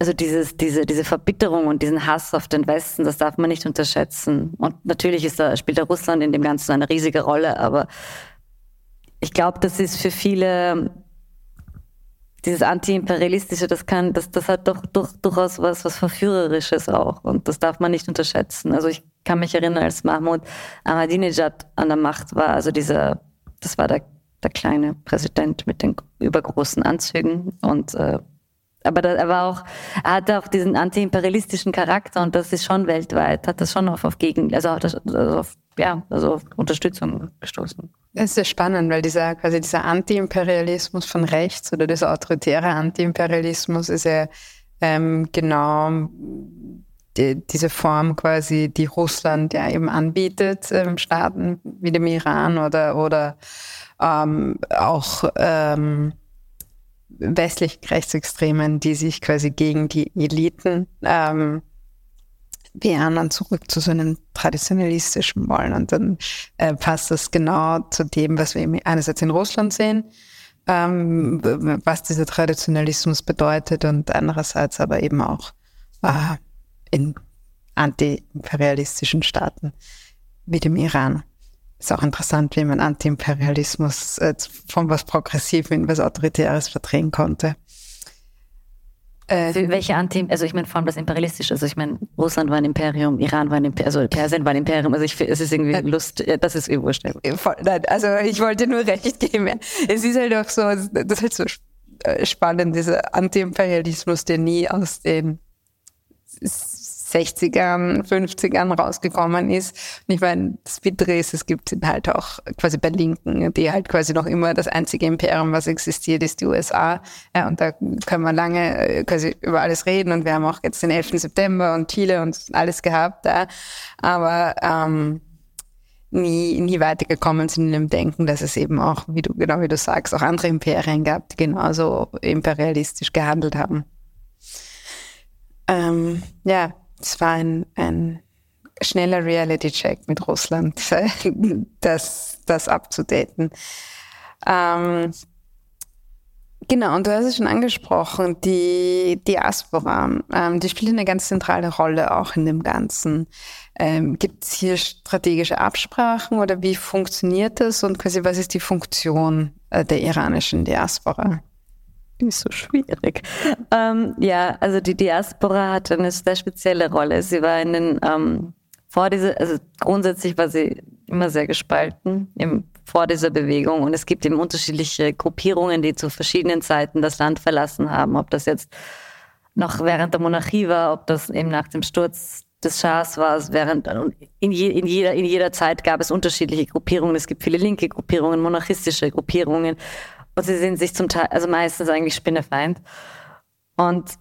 also dieses, diese, diese Verbitterung und diesen Hass auf den Westen, das darf man nicht unterschätzen. Und natürlich ist da, spielt da Russland in dem Ganzen eine riesige Rolle, aber ich glaube, das ist für viele dieses Antiimperialistische, das kann, das, das hat doch, doch durchaus was, was Verführerisches auch. Und das darf man nicht unterschätzen. Also ich kann mich erinnern, als Mahmoud Ahmadinejad an der Macht war, also dieser, das war der, der kleine Präsident mit den übergroßen Anzügen und äh, aber da, er war auch, er hatte auch diesen antiimperialistischen Charakter und das ist schon weltweit, hat das schon auf, auf Gegen, also auf, also auf, ja, also auf Unterstützung gestoßen. Es ist sehr spannend, weil dieser quasi dieser Antiimperialismus von rechts oder dieser autoritäre Antiimperialismus ist ja ähm, genau die, diese Form quasi, die Russland ja eben anbietet, ähm, Staaten wie dem Iran oder oder ähm, auch ähm, westlichen Rechtsextremen, die sich quasi gegen die Eliten ähm, und zurück zu so einem traditionalistischen wollen. Und dann äh, passt das genau zu dem, was wir einerseits in Russland sehen, ähm, was dieser Traditionalismus bedeutet und andererseits aber eben auch äh, in antiimperialistischen Staaten wie dem Iran. Ist auch interessant, wie man Antiimperialismus äh, von was Progressiven in was Autoritäres verdrehen konnte. Äh, welche Anti, also ich meine vor allem das Imperialistische, also ich meine, Russland war ein Imperium, Iran war ein Imperium, also Persien war ein Imperium, also ich es ist irgendwie Lust, ja, das ist eh wurscht. Also ich wollte nur recht geben. Es ist halt auch so, das ist halt so äh, spannend, dieser Anti-Imperialismus, der nie aus den 60ern, 50ern rausgekommen ist. Und ich meine, das Bittere ist, es gibt halt auch quasi bei Linken, die halt quasi noch immer das einzige Imperium, was existiert, ist die USA. Ja, und da können wir lange äh, quasi über alles reden und wir haben auch jetzt den 11. September und Chile und alles gehabt. Ja. Aber ähm, nie, nie weitergekommen sind in dem Denken, dass es eben auch, wie du, genau wie du sagst, auch andere Imperien gab, die genauso imperialistisch gehandelt haben. Ähm, ja, es war ein, ein schneller Reality-Check mit Russland, das, das abzudaten. Ähm, Genau, und du hast es schon angesprochen, die Diaspora, ähm, die spielt eine ganz zentrale Rolle auch in dem Ganzen. Ähm, Gibt es hier strategische Absprachen oder wie funktioniert das und quasi was ist die Funktion äh, der iranischen Diaspora? Ist so schwierig. Ähm, ja, also die Diaspora hatte eine sehr spezielle Rolle. Sie war in den, ähm, vor dieser, also grundsätzlich war sie immer sehr gespalten im vor dieser Bewegung. Und es gibt eben unterschiedliche Gruppierungen, die zu verschiedenen Zeiten das Land verlassen haben. Ob das jetzt noch während der Monarchie war, ob das eben nach dem Sturz des Schahs war, während in, je, in, jeder, in jeder Zeit gab es unterschiedliche Gruppierungen. Es gibt viele linke Gruppierungen, monarchistische Gruppierungen. Und sie sind sich zum Teil, also meistens eigentlich Spinnefeind. Und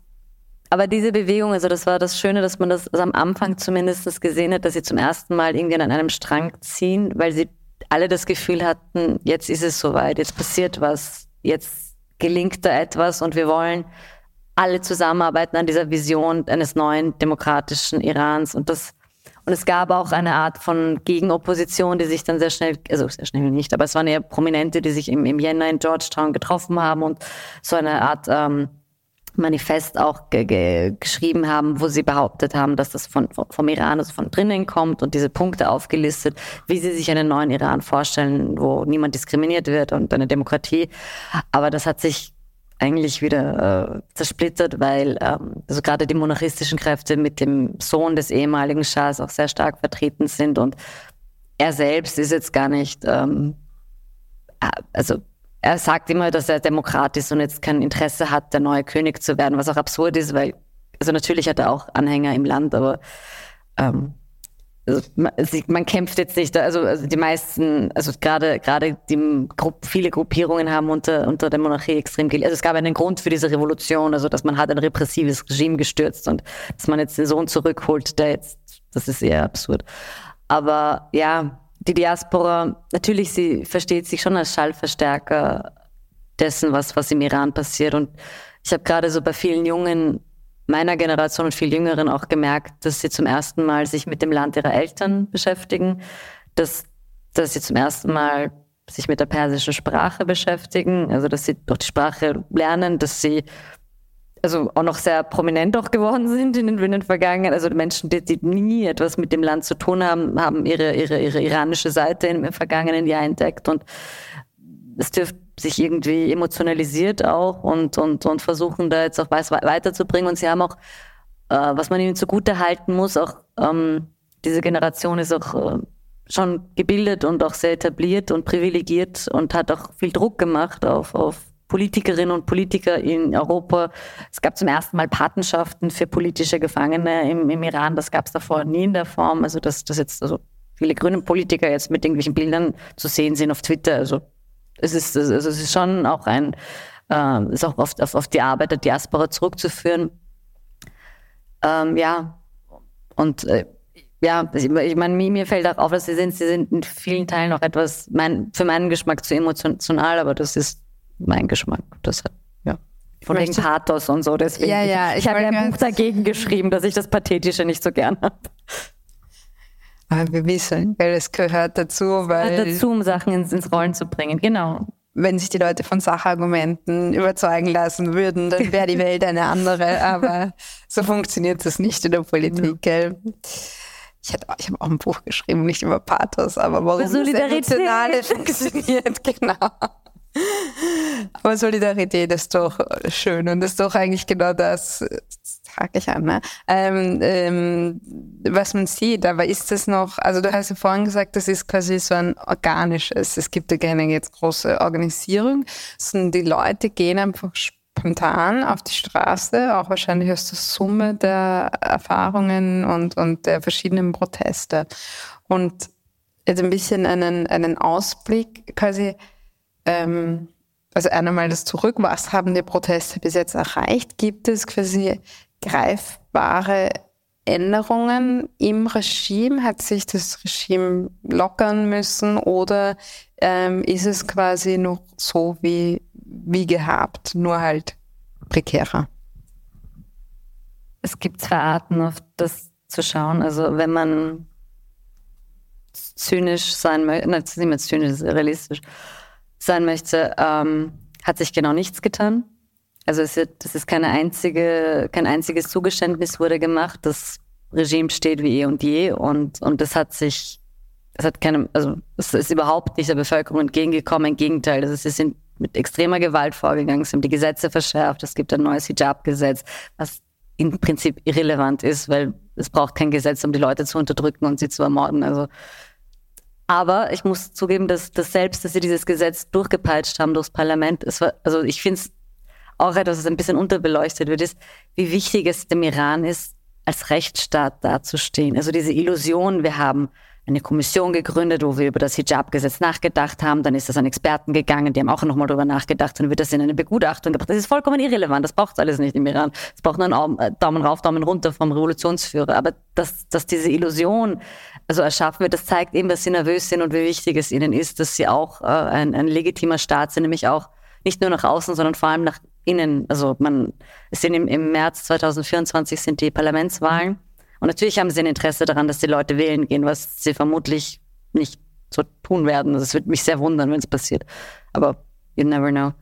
aber diese Bewegung, also das war das Schöne, dass man das also am Anfang zumindest gesehen hat, dass sie zum ersten Mal irgendwie an einem Strang ziehen, weil sie alle das Gefühl hatten, jetzt ist es soweit, jetzt passiert was, jetzt gelingt da etwas und wir wollen alle zusammenarbeiten an dieser Vision eines neuen demokratischen Irans und das und es gab auch eine Art von Gegenopposition, die sich dann sehr schnell, also sehr schnell nicht, aber es waren eher Prominente, die sich im, im Jänner in Georgetown getroffen haben und so eine Art ähm, Manifest auch ge ge geschrieben haben, wo sie behauptet haben, dass das von, vom Iran, also von drinnen kommt und diese Punkte aufgelistet, wie sie sich einen neuen Iran vorstellen, wo niemand diskriminiert wird und eine Demokratie. Aber das hat sich eigentlich wieder äh, zersplittert, weil ähm, also gerade die monarchistischen Kräfte mit dem Sohn des ehemaligen Schahs auch sehr stark vertreten sind und er selbst ist jetzt gar nicht, ähm, äh, also er sagt immer, dass er Demokrat ist und jetzt kein Interesse hat, der neue König zu werden, was auch absurd ist, weil, also natürlich hat er auch Anhänger im Land, aber ähm, also man, kämpft jetzt nicht, also, also die meisten, also gerade gerade die Gru viele Gruppierungen haben unter unter der Monarchie extrem gelitten. Also es gab einen Grund für diese Revolution, also dass man hat ein repressives Regime gestürzt und dass man jetzt den Sohn zurückholt, der jetzt, das ist eher absurd. Aber ja, die Diaspora, natürlich, sie versteht sich schon als Schallverstärker dessen, was, was im Iran passiert. Und ich habe gerade so bei vielen Jungen meiner Generation und viel Jüngeren auch gemerkt, dass sie zum ersten Mal sich mit dem Land ihrer Eltern beschäftigen, dass, dass sie zum ersten Mal sich mit der persischen Sprache beschäftigen, also dass sie durch die Sprache lernen, dass sie also auch noch sehr prominent auch geworden sind in den, in den vergangenen, also Menschen, die, die, nie etwas mit dem Land zu tun haben, haben ihre, ihre, ihre iranische Seite im, im vergangenen Jahr entdeckt und es dürfte sich irgendwie emotionalisiert auch und, und, und versuchen da jetzt auch was weiterzubringen und sie haben auch, äh, was man ihnen zugute halten muss, auch ähm, diese Generation ist auch äh, schon gebildet und auch sehr etabliert und privilegiert und hat auch viel Druck gemacht auf, auf Politikerinnen und Politiker in Europa. Es gab zum ersten Mal Patenschaften für politische Gefangene im, im Iran. Das gab es davor nie in der Form. Also dass, dass jetzt also viele grüne Politiker jetzt mit irgendwelchen Bildern zu sehen sind auf Twitter. Also es ist, also es ist schon auch ein, äh, ist auch oft auf, auf die Arbeit der Diaspora zurückzuführen. Ähm, ja, und äh, ja, ich, ich meine, mir, mir fällt auch auf, dass sie sind, sie sind in vielen Teilen noch etwas, mein, für meinen Geschmack zu emotional, aber das ist mein Geschmack. Das hat, ja. Von wegen Pathos und so. Deswegen. Ja, ja, ich, ich habe ja ein Buch dagegen geschrieben, dass ich das Pathetische nicht so gern habe. Aber wir wissen, weil es gehört dazu, weil. Gehört dazu, um Sachen ins, ins Rollen zu bringen, genau. Wenn sich die Leute von Sachargumenten überzeugen lassen würden, dann wäre die Welt eine andere. Aber so funktioniert das nicht in der Politik, gell? Ich, ich habe auch ein Buch geschrieben, nicht über Pathos, aber warum das Emotionale funktioniert, genau. Aber Solidarität ist doch schön und ist doch eigentlich genau das, das trage ich an, ne? Ähm, ähm, was man sieht. Aber ist das noch, also du hast ja vorhin gesagt, das ist quasi so ein organisches, es gibt ja keine jetzt große Organisierung, sondern die Leute gehen einfach spontan auf die Straße, auch wahrscheinlich aus der Summe der Erfahrungen und, und der verschiedenen Proteste. Und jetzt ein bisschen einen, einen Ausblick quasi, ähm, also einmal das zurück, was haben die Proteste bis jetzt erreicht? Gibt es quasi greifbare Änderungen im Regime? Hat sich das Regime lockern müssen oder ähm, ist es quasi noch so wie, wie gehabt, nur halt prekärer? Es gibt zwei Arten, auf das zu schauen. Also wenn man zynisch sein möchte, nein, nicht mehr zynisch, realistisch sein möchte, ähm, hat sich genau nichts getan. Also es ist, das ist keine einzige, kein einziges Zugeständnis wurde gemacht. Das Regime steht wie eh und je und, und das hat sich, es hat keine, also es ist überhaupt nicht der Bevölkerung entgegengekommen. Im Gegenteil, ist, sie sind mit extremer Gewalt vorgegangen, sie haben die Gesetze verschärft, es gibt ein neues Hijab-Gesetz, was im Prinzip irrelevant ist, weil es braucht kein Gesetz, um die Leute zu unterdrücken und sie zu ermorden. Also aber ich muss zugeben, dass, dass selbst, dass sie dieses Gesetz durchgepeitscht haben durchs Parlament, es war, also ich finde es auch etwas, was ein bisschen unterbeleuchtet wird, ist, wie wichtig es dem Iran ist, als Rechtsstaat dazustehen. Also diese Illusion, wir haben eine Kommission gegründet, wo wir über das Hijab-Gesetz nachgedacht haben. Dann ist das an Experten gegangen, die haben auch nochmal darüber nachgedacht. Dann wird das in eine Begutachtung gebracht. Das ist vollkommen irrelevant. Das braucht es alles nicht im Iran. Es braucht nur einen äh, Daumen rauf, Daumen runter vom Revolutionsführer. Aber dass, dass diese Illusion also erschaffen wird, das zeigt eben, dass sie nervös sind und wie wichtig es ihnen ist, dass sie auch äh, ein, ein legitimer Staat sind, nämlich auch nicht nur nach außen, sondern vor allem nach innen. Also man, es sind im, im März 2024 sind die Parlamentswahlen. Und natürlich haben sie ein Interesse daran, dass die Leute wählen gehen, was sie vermutlich nicht so tun werden. Also es wird mich sehr wundern, wenn es passiert. Aber you never know.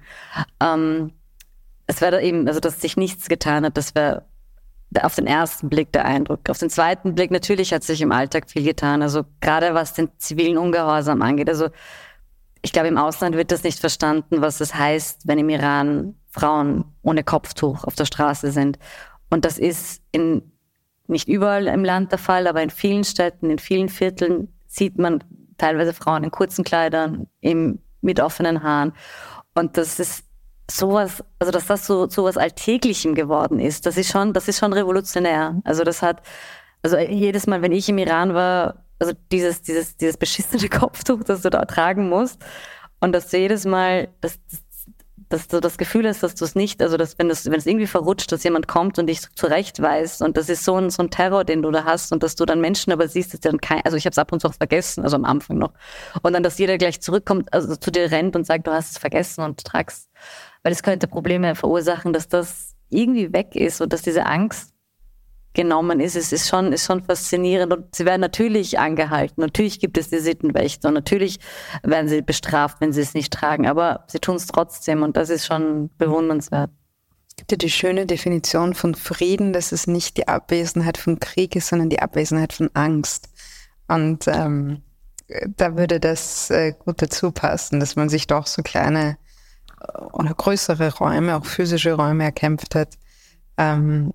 Ähm, es wäre eben, also dass sich nichts getan hat, das wäre auf den ersten Blick der Eindruck. Auf den zweiten Blick natürlich hat sich im Alltag viel getan. Also gerade was den zivilen Ungehorsam angeht. Also ich glaube, im Ausland wird das nicht verstanden, was es heißt, wenn im Iran Frauen ohne Kopftuch auf der Straße sind. Und das ist in nicht überall im Land der Fall, aber in vielen Städten, in vielen Vierteln sieht man teilweise Frauen in kurzen Kleidern, im, mit offenen Haaren. Und das ist sowas, also dass das so sowas Alltäglichem geworden ist, das ist schon, das ist schon revolutionär. Also das hat, also jedes Mal, wenn ich im Iran war, also dieses, dieses, dieses beschissene Kopftuch, das du da tragen musst, und dass du jedes Mal, das, das dass du das Gefühl hast, dass du es nicht, also dass wenn das, wenn es irgendwie verrutscht, dass jemand kommt und dich zurechtweist und das ist so ein, so ein Terror, den du da hast und dass du dann Menschen aber siehst, dass dann kein, also ich habe es ab und zu auch vergessen, also am Anfang noch. Und dann, dass jeder gleich zurückkommt, also zu dir rennt und sagt, du hast es vergessen und tragst, weil es könnte Probleme verursachen, dass das irgendwie weg ist und dass diese Angst genommen ist. Es ist schon, ist schon faszinierend und sie werden natürlich angehalten. Natürlich gibt es die Sittenwächter und natürlich werden sie bestraft, wenn sie es nicht tragen, aber sie tun es trotzdem und das ist schon bewundernswert. Es gibt ja die schöne Definition von Frieden, dass es nicht die Abwesenheit von Krieg ist, sondern die Abwesenheit von Angst. Und ähm, da würde das äh, gut dazu passen, dass man sich doch so kleine äh, oder größere Räume, auch physische Räume erkämpft hat, ähm,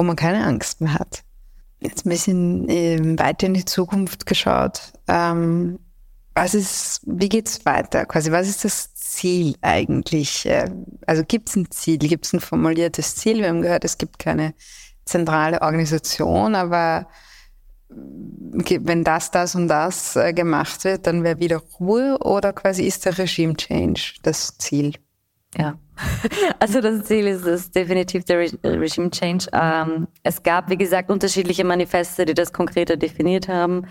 wo man keine Angst mehr hat. Jetzt ein bisschen ähm, weiter in die Zukunft geschaut. Ähm, was ist, wie geht's weiter? Quasi, was ist das Ziel eigentlich? Ähm, also gibt es ein Ziel, gibt es ein formuliertes Ziel? Wir haben gehört, es gibt keine zentrale Organisation, aber wenn das, das und das äh, gemacht wird, dann wäre wieder Ruhe oder quasi ist der Regime Change das Ziel? Ja, also das Ziel ist es definitiv der Re Regime Change. Ähm, es gab, wie gesagt, unterschiedliche Manifeste, die das konkreter definiert haben.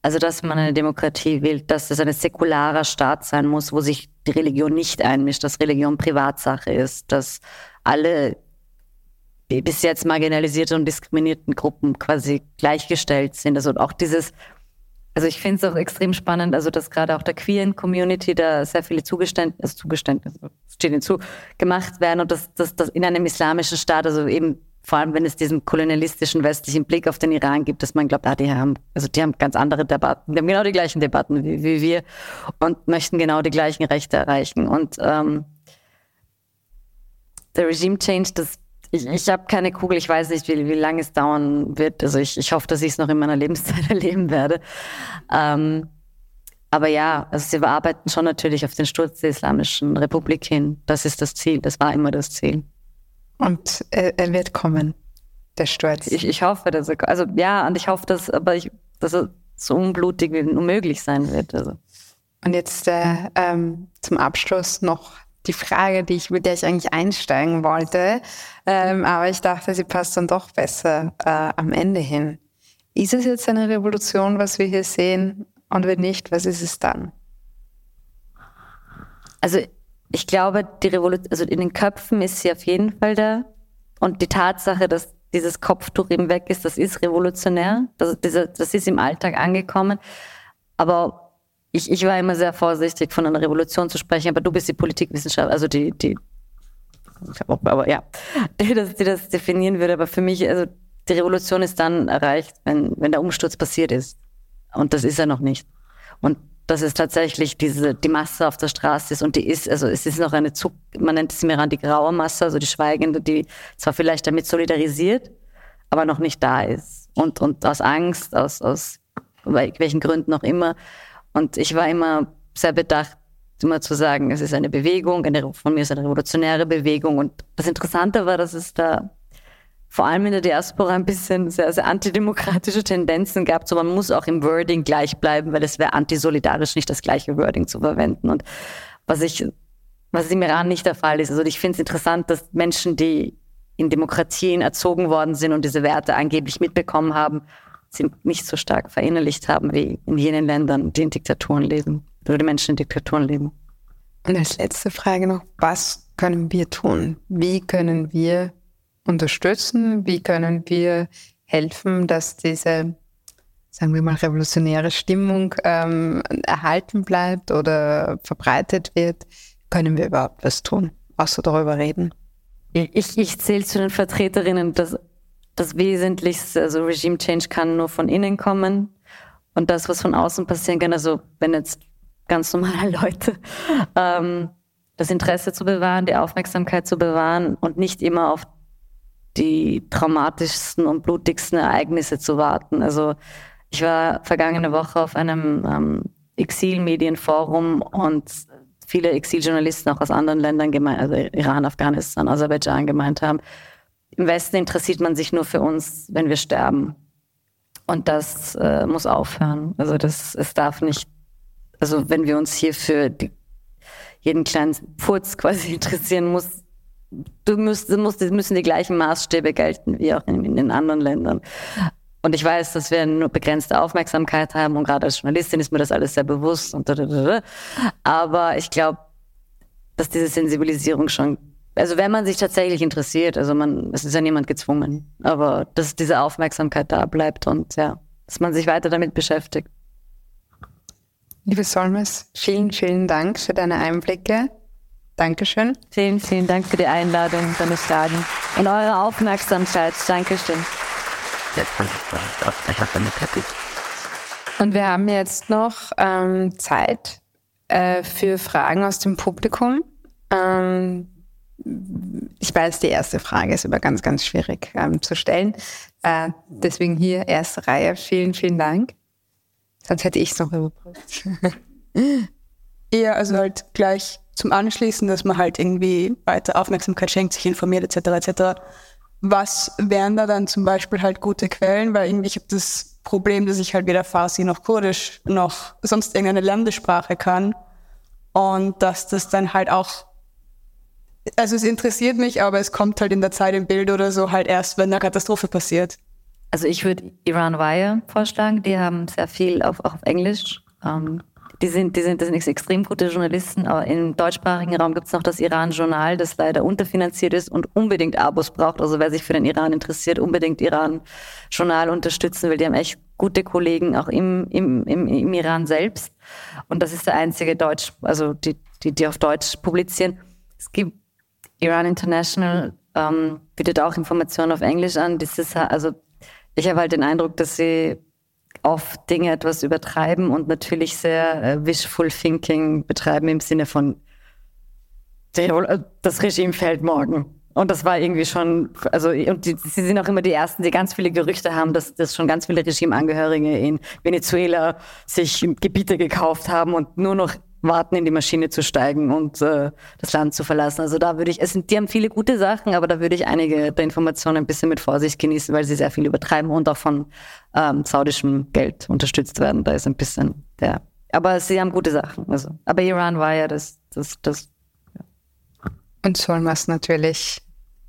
Also, dass man eine Demokratie will, dass es ein säkularer Staat sein muss, wo sich die Religion nicht einmischt, dass Religion Privatsache ist, dass alle bis jetzt marginalisierten und diskriminierten Gruppen quasi gleichgestellt sind. Also auch dieses also ich finde es auch extrem spannend, also dass gerade auch der queeren Community da sehr viele Zugeständnisse, also Zugeständnisse, steht hinzu, gemacht werden und dass das, das in einem islamischen Staat, also eben vor allem wenn es diesen kolonialistischen westlichen Blick auf den Iran gibt, dass man glaubt, ah, die haben, also die haben ganz andere Debatten, die haben genau die gleichen Debatten wie, wie wir und möchten genau die gleichen Rechte erreichen. Und ähm, der Regime Change, das ich, ich habe keine Kugel, ich weiß nicht, wie, wie lange es dauern wird. Also ich, ich hoffe, dass ich es noch in meiner Lebenszeit erleben werde. Ähm, aber ja, also sie arbeiten schon natürlich auf den Sturz der Islamischen Republik hin. Das ist das Ziel, das war immer das Ziel. Und er, er wird kommen, der Sturz. Ich, ich hoffe, dass er, also ja, und ich hoffe, dass, aber ich, dass er so unblutig wie unmöglich sein wird. Also. Und jetzt äh, ähm, zum Abschluss noch die Frage, die ich, mit der ich eigentlich einsteigen wollte. Ähm, aber ich dachte, sie passt dann doch besser äh, am Ende hin. Ist es jetzt eine Revolution, was wir hier sehen? Und wenn nicht, was ist es dann? Also ich glaube, die Revolution, also in den Köpfen ist sie auf jeden Fall da. Und die Tatsache, dass dieses Kopftuch eben weg ist, das ist revolutionär. Das, das ist im Alltag angekommen. Aber ich, ich war immer sehr vorsichtig, von einer Revolution zu sprechen, aber du bist die Politikwissenschaft, also die, die, aber ja, die das, die das definieren würde. Aber für mich, also die Revolution ist dann erreicht, wenn, wenn der Umsturz passiert ist. Und das ist er noch nicht. Und dass es tatsächlich diese, die Masse auf der Straße ist und die ist, also es ist noch eine Zug, man nennt es im Iran die graue Masse, also die Schweigende, die zwar vielleicht damit solidarisiert, aber noch nicht da ist. Und, und aus Angst, aus, aus welchen Gründen auch immer. Und ich war immer sehr bedacht, immer zu sagen, es ist eine Bewegung, eine, von mir ist eine revolutionäre Bewegung. Und das Interessante war, dass es da vor allem in der Diaspora ein bisschen sehr, sehr antidemokratische Tendenzen gab. So, man muss auch im Wording gleich bleiben, weil es wäre antisolidarisch, nicht das gleiche Wording zu verwenden. Und was ich, was im Iran nicht der Fall ist. Also ich finde es interessant, dass Menschen, die in Demokratien erzogen worden sind und diese Werte angeblich mitbekommen haben, sie nicht so stark verinnerlicht haben wie in jenen Ländern, die in Diktaturen leben oder die Menschen in Diktaturen leben. Und als letzte Frage noch, was können wir tun? Wie können wir unterstützen? Wie können wir helfen, dass diese, sagen wir mal, revolutionäre Stimmung ähm, erhalten bleibt oder verbreitet wird? Können wir überhaupt was tun, außer darüber reden? Ich, ich zähle zu den Vertreterinnen, dass das Wesentlichste, also Regime Change kann nur von innen kommen. Und das, was von außen passieren kann, also wenn jetzt ganz normale Leute ähm, das Interesse zu bewahren, die Aufmerksamkeit zu bewahren und nicht immer auf die traumatischsten und blutigsten Ereignisse zu warten. Also ich war vergangene Woche auf einem ähm, Exilmedienforum und viele Exiljournalisten auch aus anderen Ländern, gemeint, also Iran, Afghanistan, Aserbaidschan gemeint haben, im Westen interessiert man sich nur für uns, wenn wir sterben. Und das äh, muss aufhören. Also das, es darf nicht, also wenn wir uns hier für die, jeden kleinen Furz quasi interessieren, muss du müsst, musst, müssen die gleichen Maßstäbe gelten wie auch in, in den anderen Ländern. Und ich weiß, dass wir nur begrenzte Aufmerksamkeit haben und gerade als Journalistin ist mir das alles sehr bewusst. Und da, da, da. Aber ich glaube, dass diese Sensibilisierung schon, also wenn man sich tatsächlich interessiert, also man, es ist ja niemand gezwungen, aber dass diese Aufmerksamkeit da bleibt und ja, dass man sich weiter damit beschäftigt. Liebe Solmes, vielen, vielen Dank für deine Einblicke. Dankeschön. Vielen, vielen Dank für die Einladung, deine Fragen und eure Aufmerksamkeit. Dankeschön. Und wir haben jetzt noch ähm, Zeit äh, für Fragen aus dem Publikum. Ähm, ich weiß, die erste Frage ist aber ganz, ganz schwierig ähm, zu stellen. Äh, deswegen hier erste Reihe. Vielen, vielen Dank. Sonst hätte ich es noch überprüft. Eher also halt gleich zum Anschließen, dass man halt irgendwie weiter Aufmerksamkeit schenkt, sich informiert etc. etc. Was wären da dann zum Beispiel halt gute Quellen? Weil irgendwie ich habe das Problem, dass ich halt weder Farsi noch Kurdisch noch sonst irgendeine Landessprache kann und dass das dann halt auch also es interessiert mich, aber es kommt halt in der Zeit im Bild oder so halt erst, wenn eine Katastrophe passiert. Also ich würde Iran Wire vorschlagen, die haben sehr viel auf, auch auf Englisch. Ähm, die sind, die sind, das sind extrem gute Journalisten, aber im deutschsprachigen Raum gibt es noch das Iran-Journal, das leider unterfinanziert ist und unbedingt Abos braucht. Also wer sich für den Iran interessiert, unbedingt Iran-Journal unterstützen will. Die haben echt gute Kollegen auch im, im, im, im Iran selbst. Und das ist der einzige Deutsch, also die, die, die auf Deutsch publizieren. Es gibt Iran International, ähm, bietet auch Informationen auf Englisch an. Das ist, also ich habe halt den Eindruck, dass sie oft Dinge etwas übertreiben und natürlich sehr äh, wishful thinking betreiben im Sinne von äh, das Regime fällt morgen. Und das war irgendwie schon, also, und die, sie sind auch immer die Ersten, die ganz viele Gerüchte haben, dass, dass schon ganz viele Regimeangehörige in Venezuela sich Gebiete gekauft haben und nur noch warten, in die Maschine zu steigen und äh, das Land zu verlassen. Also da würde ich, es sind, die haben viele gute Sachen, aber da würde ich einige der Informationen ein bisschen mit Vorsicht genießen, weil sie sehr viel übertreiben und auch von ähm, saudischem Geld unterstützt werden. Da ist ein bisschen der, aber sie haben gute Sachen. Also, aber Iran war ja das, das, das. Ja. Und Solmas natürlich.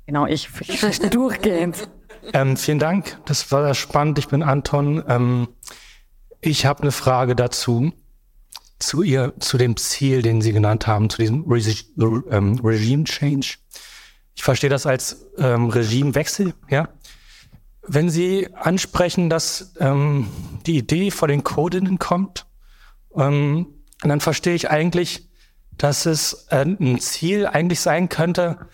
Genau, ich, ich durchgehend. Ähm, vielen Dank, das war spannend. Ich bin Anton. Ähm, ich habe eine Frage dazu zu ihr, zu dem Ziel, den Sie genannt haben, zu diesem Regi ähm, Regime Change. Ich verstehe das als ähm, Regimewechsel, ja. Wenn Sie ansprechen, dass ähm, die Idee von den Codinnen kommt Ähm, dann verstehe ich eigentlich, dass es äh, ein Ziel eigentlich sein könnte,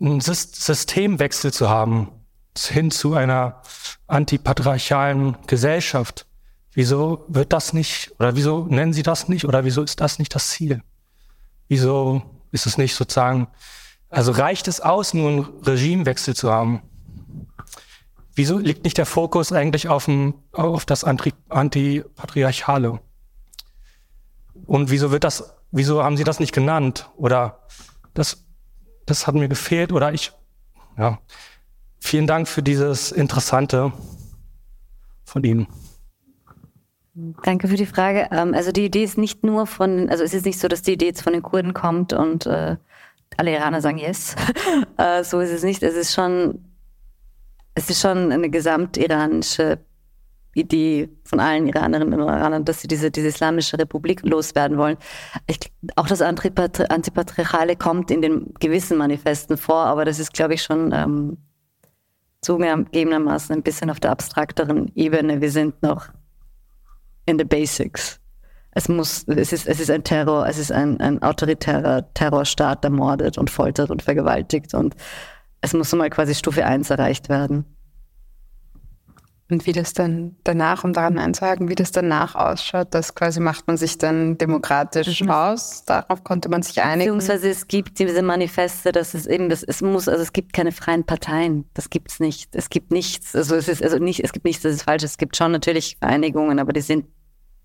einen Systemwechsel zu haben, hin zu einer antipatriarchalen Gesellschaft. Wieso wird das nicht, oder wieso nennen Sie das nicht, oder wieso ist das nicht das Ziel? Wieso ist es nicht sozusagen, also reicht es aus, nur einen Regimewechsel zu haben? Wieso liegt nicht der Fokus eigentlich auf, dem, auf das Antipatriarchale? Und wieso wird das, wieso haben Sie das nicht genannt? Oder das, das hat mir gefehlt, oder ich, ja. Vielen Dank für dieses Interessante von Ihnen. Danke für die Frage. Ähm, also die Idee ist nicht nur von, also es ist nicht so, dass die Idee jetzt von den Kurden kommt und äh, alle Iraner sagen yes. äh, so ist es nicht. Es ist schon, es ist schon eine gesamtiranische Idee von allen Iranerinnen und Iranern, dass sie diese, diese islamische Republik loswerden wollen. Ich, auch das Antipatriarchale kommt in den gewissen Manifesten vor, aber das ist, glaube ich, schon ähm, zugegebenermaßen ein bisschen auf der abstrakteren Ebene. Wir sind noch in the basics. Es muss, es ist, es ist ein Terror, es ist ein, ein autoritärer Terrorstaat, der mordet und foltert und vergewaltigt und es muss mal quasi Stufe 1 erreicht werden. Und wie das dann danach, um daran einzuhaken, wie das danach ausschaut, das quasi macht man sich dann demokratisch mhm. aus. Darauf konnte man sich einigen. Beziehungsweise es gibt diese Manifeste, dass es eben, das, es muss, also es gibt keine freien Parteien. Das gibt es nicht. Es gibt nichts. Also es ist, also nicht, es gibt nichts, das ist falsch. Es gibt schon natürlich Vereinigungen, aber die sind,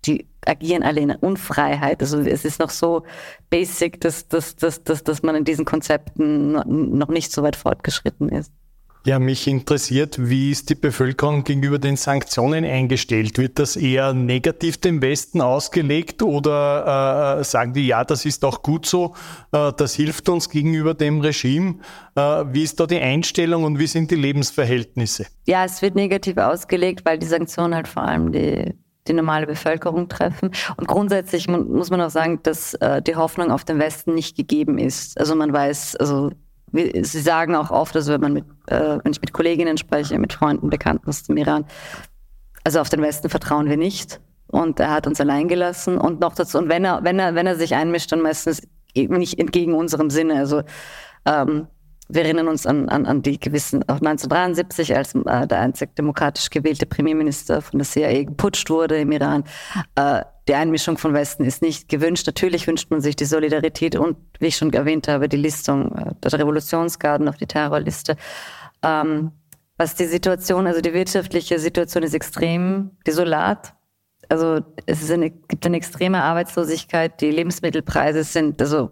die agieren alle in Unfreiheit. Also es ist noch so basic, dass, dass, dass, dass, dass man in diesen Konzepten noch nicht so weit fortgeschritten ist. Ja, mich interessiert, wie ist die Bevölkerung gegenüber den Sanktionen eingestellt? Wird das eher negativ dem Westen ausgelegt oder äh, sagen die, ja, das ist auch gut so, äh, das hilft uns gegenüber dem Regime? Äh, wie ist da die Einstellung und wie sind die Lebensverhältnisse? Ja, es wird negativ ausgelegt, weil die Sanktionen halt vor allem die die normale Bevölkerung treffen. Und grundsätzlich muss man auch sagen, dass äh, die Hoffnung auf den Westen nicht gegeben ist. Also man weiß, also Sie sagen auch oft, also wenn man mit, äh, wenn ich mit Kolleginnen spreche, mit Freunden, Bekannten aus dem Iran, also auf den Westen vertrauen wir nicht. Und er hat uns allein gelassen. Und noch dazu, und wenn er, wenn er, wenn er sich einmischt, dann meistens nicht entgegen unserem Sinne. Also ähm, wir erinnern uns an, an, an die gewissen, auch 1973, als äh, der einzig demokratisch gewählte Premierminister von der CIA geputscht wurde im Iran. Äh, die Einmischung von Westen ist nicht gewünscht. Natürlich wünscht man sich die Solidarität und, wie ich schon erwähnt habe, die Listung äh, der Revolutionsgarden auf die Terrorliste. Ähm, was die Situation, also die wirtschaftliche Situation ist extrem desolat. Also es eine, gibt eine extreme Arbeitslosigkeit. Die Lebensmittelpreise sind, also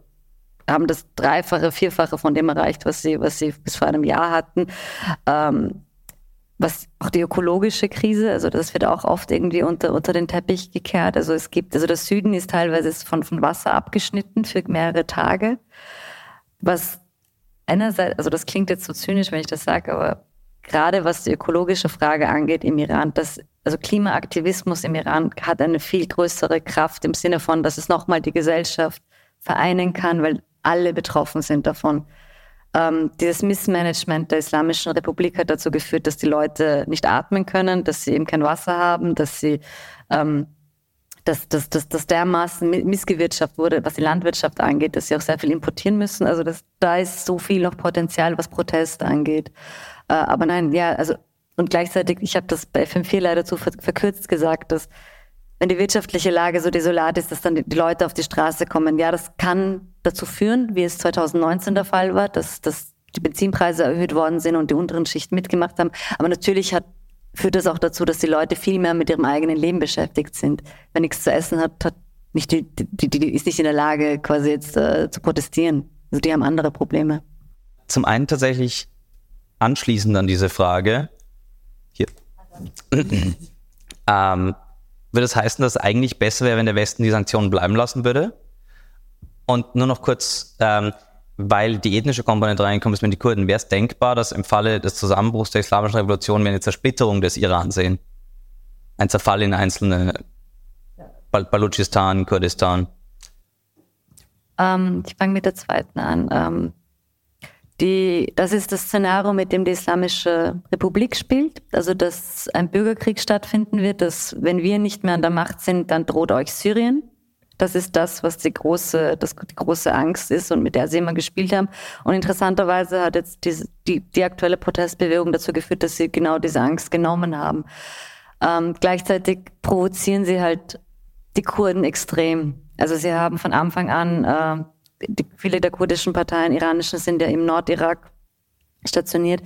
haben das Dreifache, Vierfache von dem erreicht, was sie, was sie bis vor einem Jahr hatten. Ähm, was auch die ökologische Krise, also das wird auch oft irgendwie unter, unter den Teppich gekehrt. Also es gibt, also das Süden ist teilweise von, von Wasser abgeschnitten für mehrere Tage. Was einerseits, also das klingt jetzt so zynisch, wenn ich das sage, aber gerade was die ökologische Frage angeht im Iran, das, also Klimaaktivismus im Iran hat eine viel größere Kraft im Sinne von, dass es nochmal die Gesellschaft vereinen kann, weil alle betroffen sind davon. Ähm, dieses Missmanagement der Islamischen Republik hat dazu geführt, dass die Leute nicht atmen können, dass sie eben kein Wasser haben, dass sie ähm, dass, dass, dass, dass dermaßen missgewirtschaftet wurde, was die Landwirtschaft angeht, dass sie auch sehr viel importieren müssen. Also das, da ist so viel noch Potenzial, was Protest angeht. Äh, aber nein, ja, also und gleichzeitig, ich habe das bei FM4 leider zu verkürzt gesagt, dass wenn die wirtschaftliche Lage so desolat ist, dass dann die Leute auf die Straße kommen. Ja, das kann dazu führen, wie es 2019 der Fall war, dass, dass die Benzinpreise erhöht worden sind und die unteren Schichten mitgemacht haben. Aber natürlich hat, führt das auch dazu, dass die Leute viel mehr mit ihrem eigenen Leben beschäftigt sind. Wer nichts zu essen hat, hat nicht die, die, die ist nicht in der Lage, quasi jetzt äh, zu protestieren. Also die haben andere Probleme. Zum einen tatsächlich anschließend an diese Frage. Hier. ähm, würde das heißen, dass es eigentlich besser wäre, wenn der Westen die Sanktionen bleiben lassen würde? Und nur noch kurz, ähm, weil die ethnische Komponente reinkommt, ist mit den Kurden. Wäre es denkbar, dass im Falle des Zusammenbruchs der Islamischen Revolution wir eine Zersplitterung des Iran sehen? Ein Zerfall in einzelne Bal Balutschistan, Kurdistan? Ähm, ich fange mit der zweiten an. Ähm, Die, das ist das Szenario, mit dem die Islamische Republik spielt. Also, dass ein Bürgerkrieg stattfinden wird, dass wenn wir nicht mehr an der Macht sind, dann droht euch Syrien. Das ist das, was die große, das, die große Angst ist und mit der sie immer gespielt haben. Und interessanterweise hat jetzt die, die, die aktuelle Protestbewegung dazu geführt, dass sie genau diese Angst genommen haben. Ähm, gleichzeitig provozieren sie halt die Kurden extrem. Also sie haben von Anfang an, äh, die, viele der kurdischen Parteien, iranischen, sind ja im Nordirak stationiert.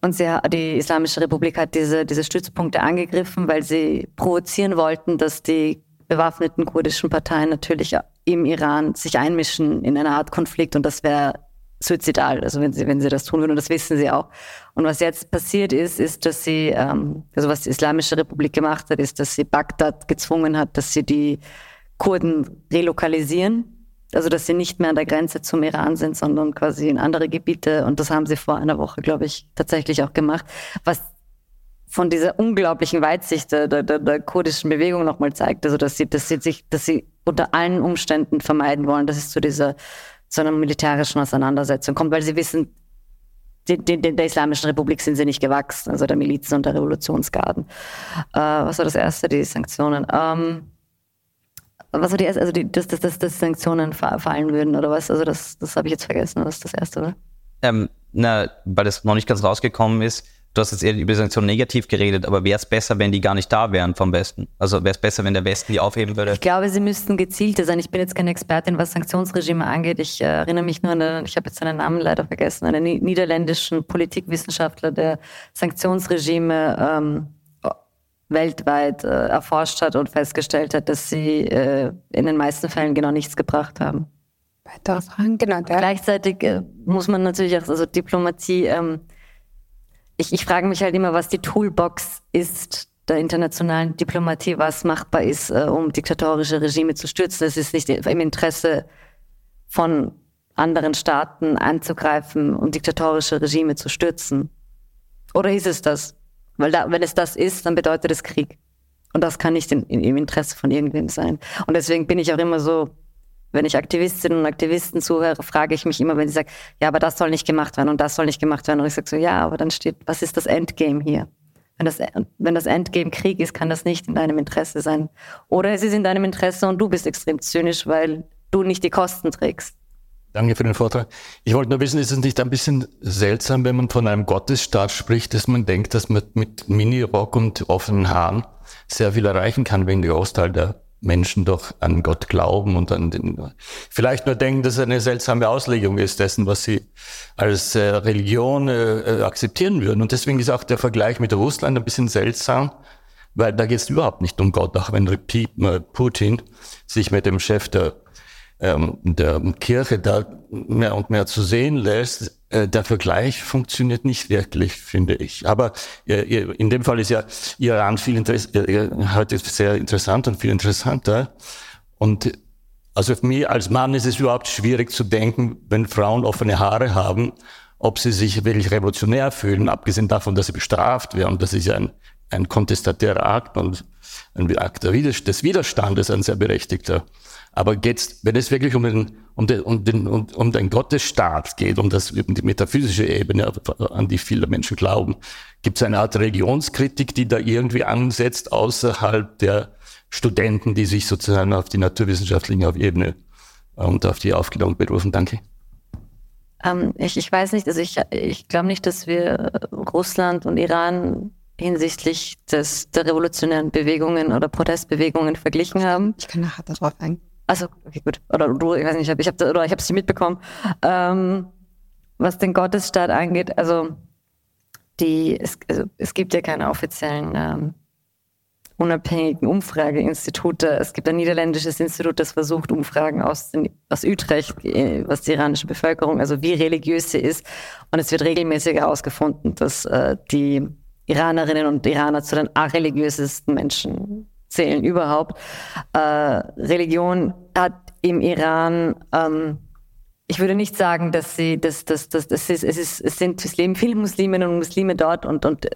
Und sie, die Islamische Republik hat diese, diese Stützpunkte angegriffen, weil sie provozieren wollten, dass die bewaffneten kurdischen Parteien natürlich im Iran sich einmischen in eine Art Konflikt und das wäre suizidal, also wenn sie, wenn sie das tun würden. Und das wissen sie auch. Und was jetzt passiert ist, ist, dass sie, ähm, also was die Islamische Republik gemacht hat, ist, dass sie Bagdad gezwungen hat, dass sie die Kurden relokalisieren, also dass sie nicht mehr an der Grenze zum Iran sind, sondern quasi in andere Gebiete. Und das haben sie vor einer Woche, glaube ich, tatsächlich auch gemacht, was von dieser unglaublichen Weitsicht der, der, der kurdischen Bewegung nochmal zeigt. Also dass sie, dass sie sich, dass sie unter allen Umständen vermeiden wollen, dass es zu dieser zu einer militärischen Auseinandersetzung kommt, weil sie wissen, die, die, der Islamischen Republik sind sie nicht gewachsen, also der Milizen und der Revolutionsgarden. Äh, was war das erste? Die Sanktionen. Ähm, was war die erste? Also die, dass, dass, dass, dass Sanktionen fallen würden oder was? Also das, das habe ich jetzt vergessen. Was ist das erste, oder? Ähm, na, weil das noch nicht ganz rausgekommen ist du hast jetzt eher über die Sanktionen negativ geredet, aber wäre es besser, wenn die gar nicht da wären vom Westen? Also wäre es besser, wenn der Westen die aufheben würde? Ich glaube, sie müssten gezielter sein. Ich bin jetzt keine Expertin, was Sanktionsregime angeht. Ich äh, erinnere mich nur an, eine, ich habe jetzt seinen Namen leider vergessen, einen niederländischen Politikwissenschaftler, der Sanktionsregime ähm, weltweit äh, erforscht hat und festgestellt hat, dass sie äh, in den meisten Fällen genau nichts gebracht haben. Weitere Fragen? Genau. Gleichzeitig äh, muss man natürlich auch, also Diplomatie, ähm, ich, ich frage mich halt immer, was die Toolbox ist der internationalen Diplomatie, was machbar ist, äh, um diktatorische Regime zu stürzen. Es ist nicht im Interesse von anderen Staaten anzugreifen und diktatorische Regime zu stürzen. Oder ist es das? Weil da, wenn es das ist, dann bedeutet es Krieg. Und das kann nicht in, in, im Interesse von irgendwem sein. Und deswegen bin ich auch immer so wenn ich Aktivistinnen und Aktivisten zuhöre, frage ich mich immer, wenn sie sagen, ja, aber das soll nicht gemacht werden und das soll nicht gemacht werden. Und ich sage so, ja, aber dann steht, was ist das Endgame hier? Wenn das, wenn das Endgame Krieg ist, kann das nicht in deinem Interesse sein. Oder es ist in deinem Interesse und du bist extrem zynisch, weil du nicht die Kosten trägst. Danke für den Vortrag. Ich wollte nur wissen, ist es nicht ein bisschen seltsam, wenn man von einem Gottesstaat spricht, dass man denkt, dass man mit Mini-Rock und offenen Haaren sehr viel erreichen kann, wenn der Großteil der Menschen doch an Gott glauben und an den, vielleicht nur denken, dass es eine seltsame Auslegung ist dessen, was sie als äh, Religion äh, akzeptieren würden. Und deswegen ist auch der Vergleich mit Russland ein bisschen seltsam, weil da geht es überhaupt nicht um Gott, auch wenn äh, Putin sich mit dem Chef der ähm, der Kirche da mehr und mehr zu sehen lässt, äh, der Vergleich funktioniert nicht wirklich, finde ich. Aber äh, in dem Fall ist ja Iran viel äh, heute sehr interessant und viel interessanter. Und also für mich als Mann ist es überhaupt schwierig zu denken, wenn Frauen offene Haare haben, ob sie sich wirklich revolutionär fühlen, abgesehen davon, dass sie bestraft werden. Das ist ja ein, ein kontestatärer Akt und ein Akt des Widerstandes, ein sehr berechtigter. Aber geht's, wenn es wirklich um den, um den, um den, um, um den Gottesstaat geht, um das, um die metaphysische Ebene, an die viele Menschen glauben, gibt es eine Art Religionskritik, die da irgendwie ansetzt, außerhalb der Studenten, die sich sozusagen auf die naturwissenschaftliche Ebene und auf die Aufklärung berufen. Danke. Ähm, ich, ich weiß nicht, also ich, ich glaube nicht, dass wir Russland und Iran hinsichtlich des, der revolutionären Bewegungen oder Protestbewegungen verglichen haben. Ich kann nachher darauf eingehen. Also, okay, gut. Oder du, ich weiß nicht, ich habe oder ich habe es mitbekommen. Ähm, was den Gottesstaat angeht, also die, es, also, es gibt ja keine offiziellen ähm, unabhängigen Umfrageinstitute. Es gibt ein niederländisches Institut, das versucht, Umfragen aus, den, aus Utrecht, äh, was die iranische Bevölkerung, also wie religiös sie ist. Und es wird regelmäßig herausgefunden, dass äh, die Iranerinnen und Iraner zu den religiösesten Menschen zählen überhaupt. Äh, Religion hat im Iran, ähm, ich würde nicht sagen, dass sie, dass, dass, dass, dass es, es, ist, es sind, es leben viele Musliminnen und Muslime dort und, und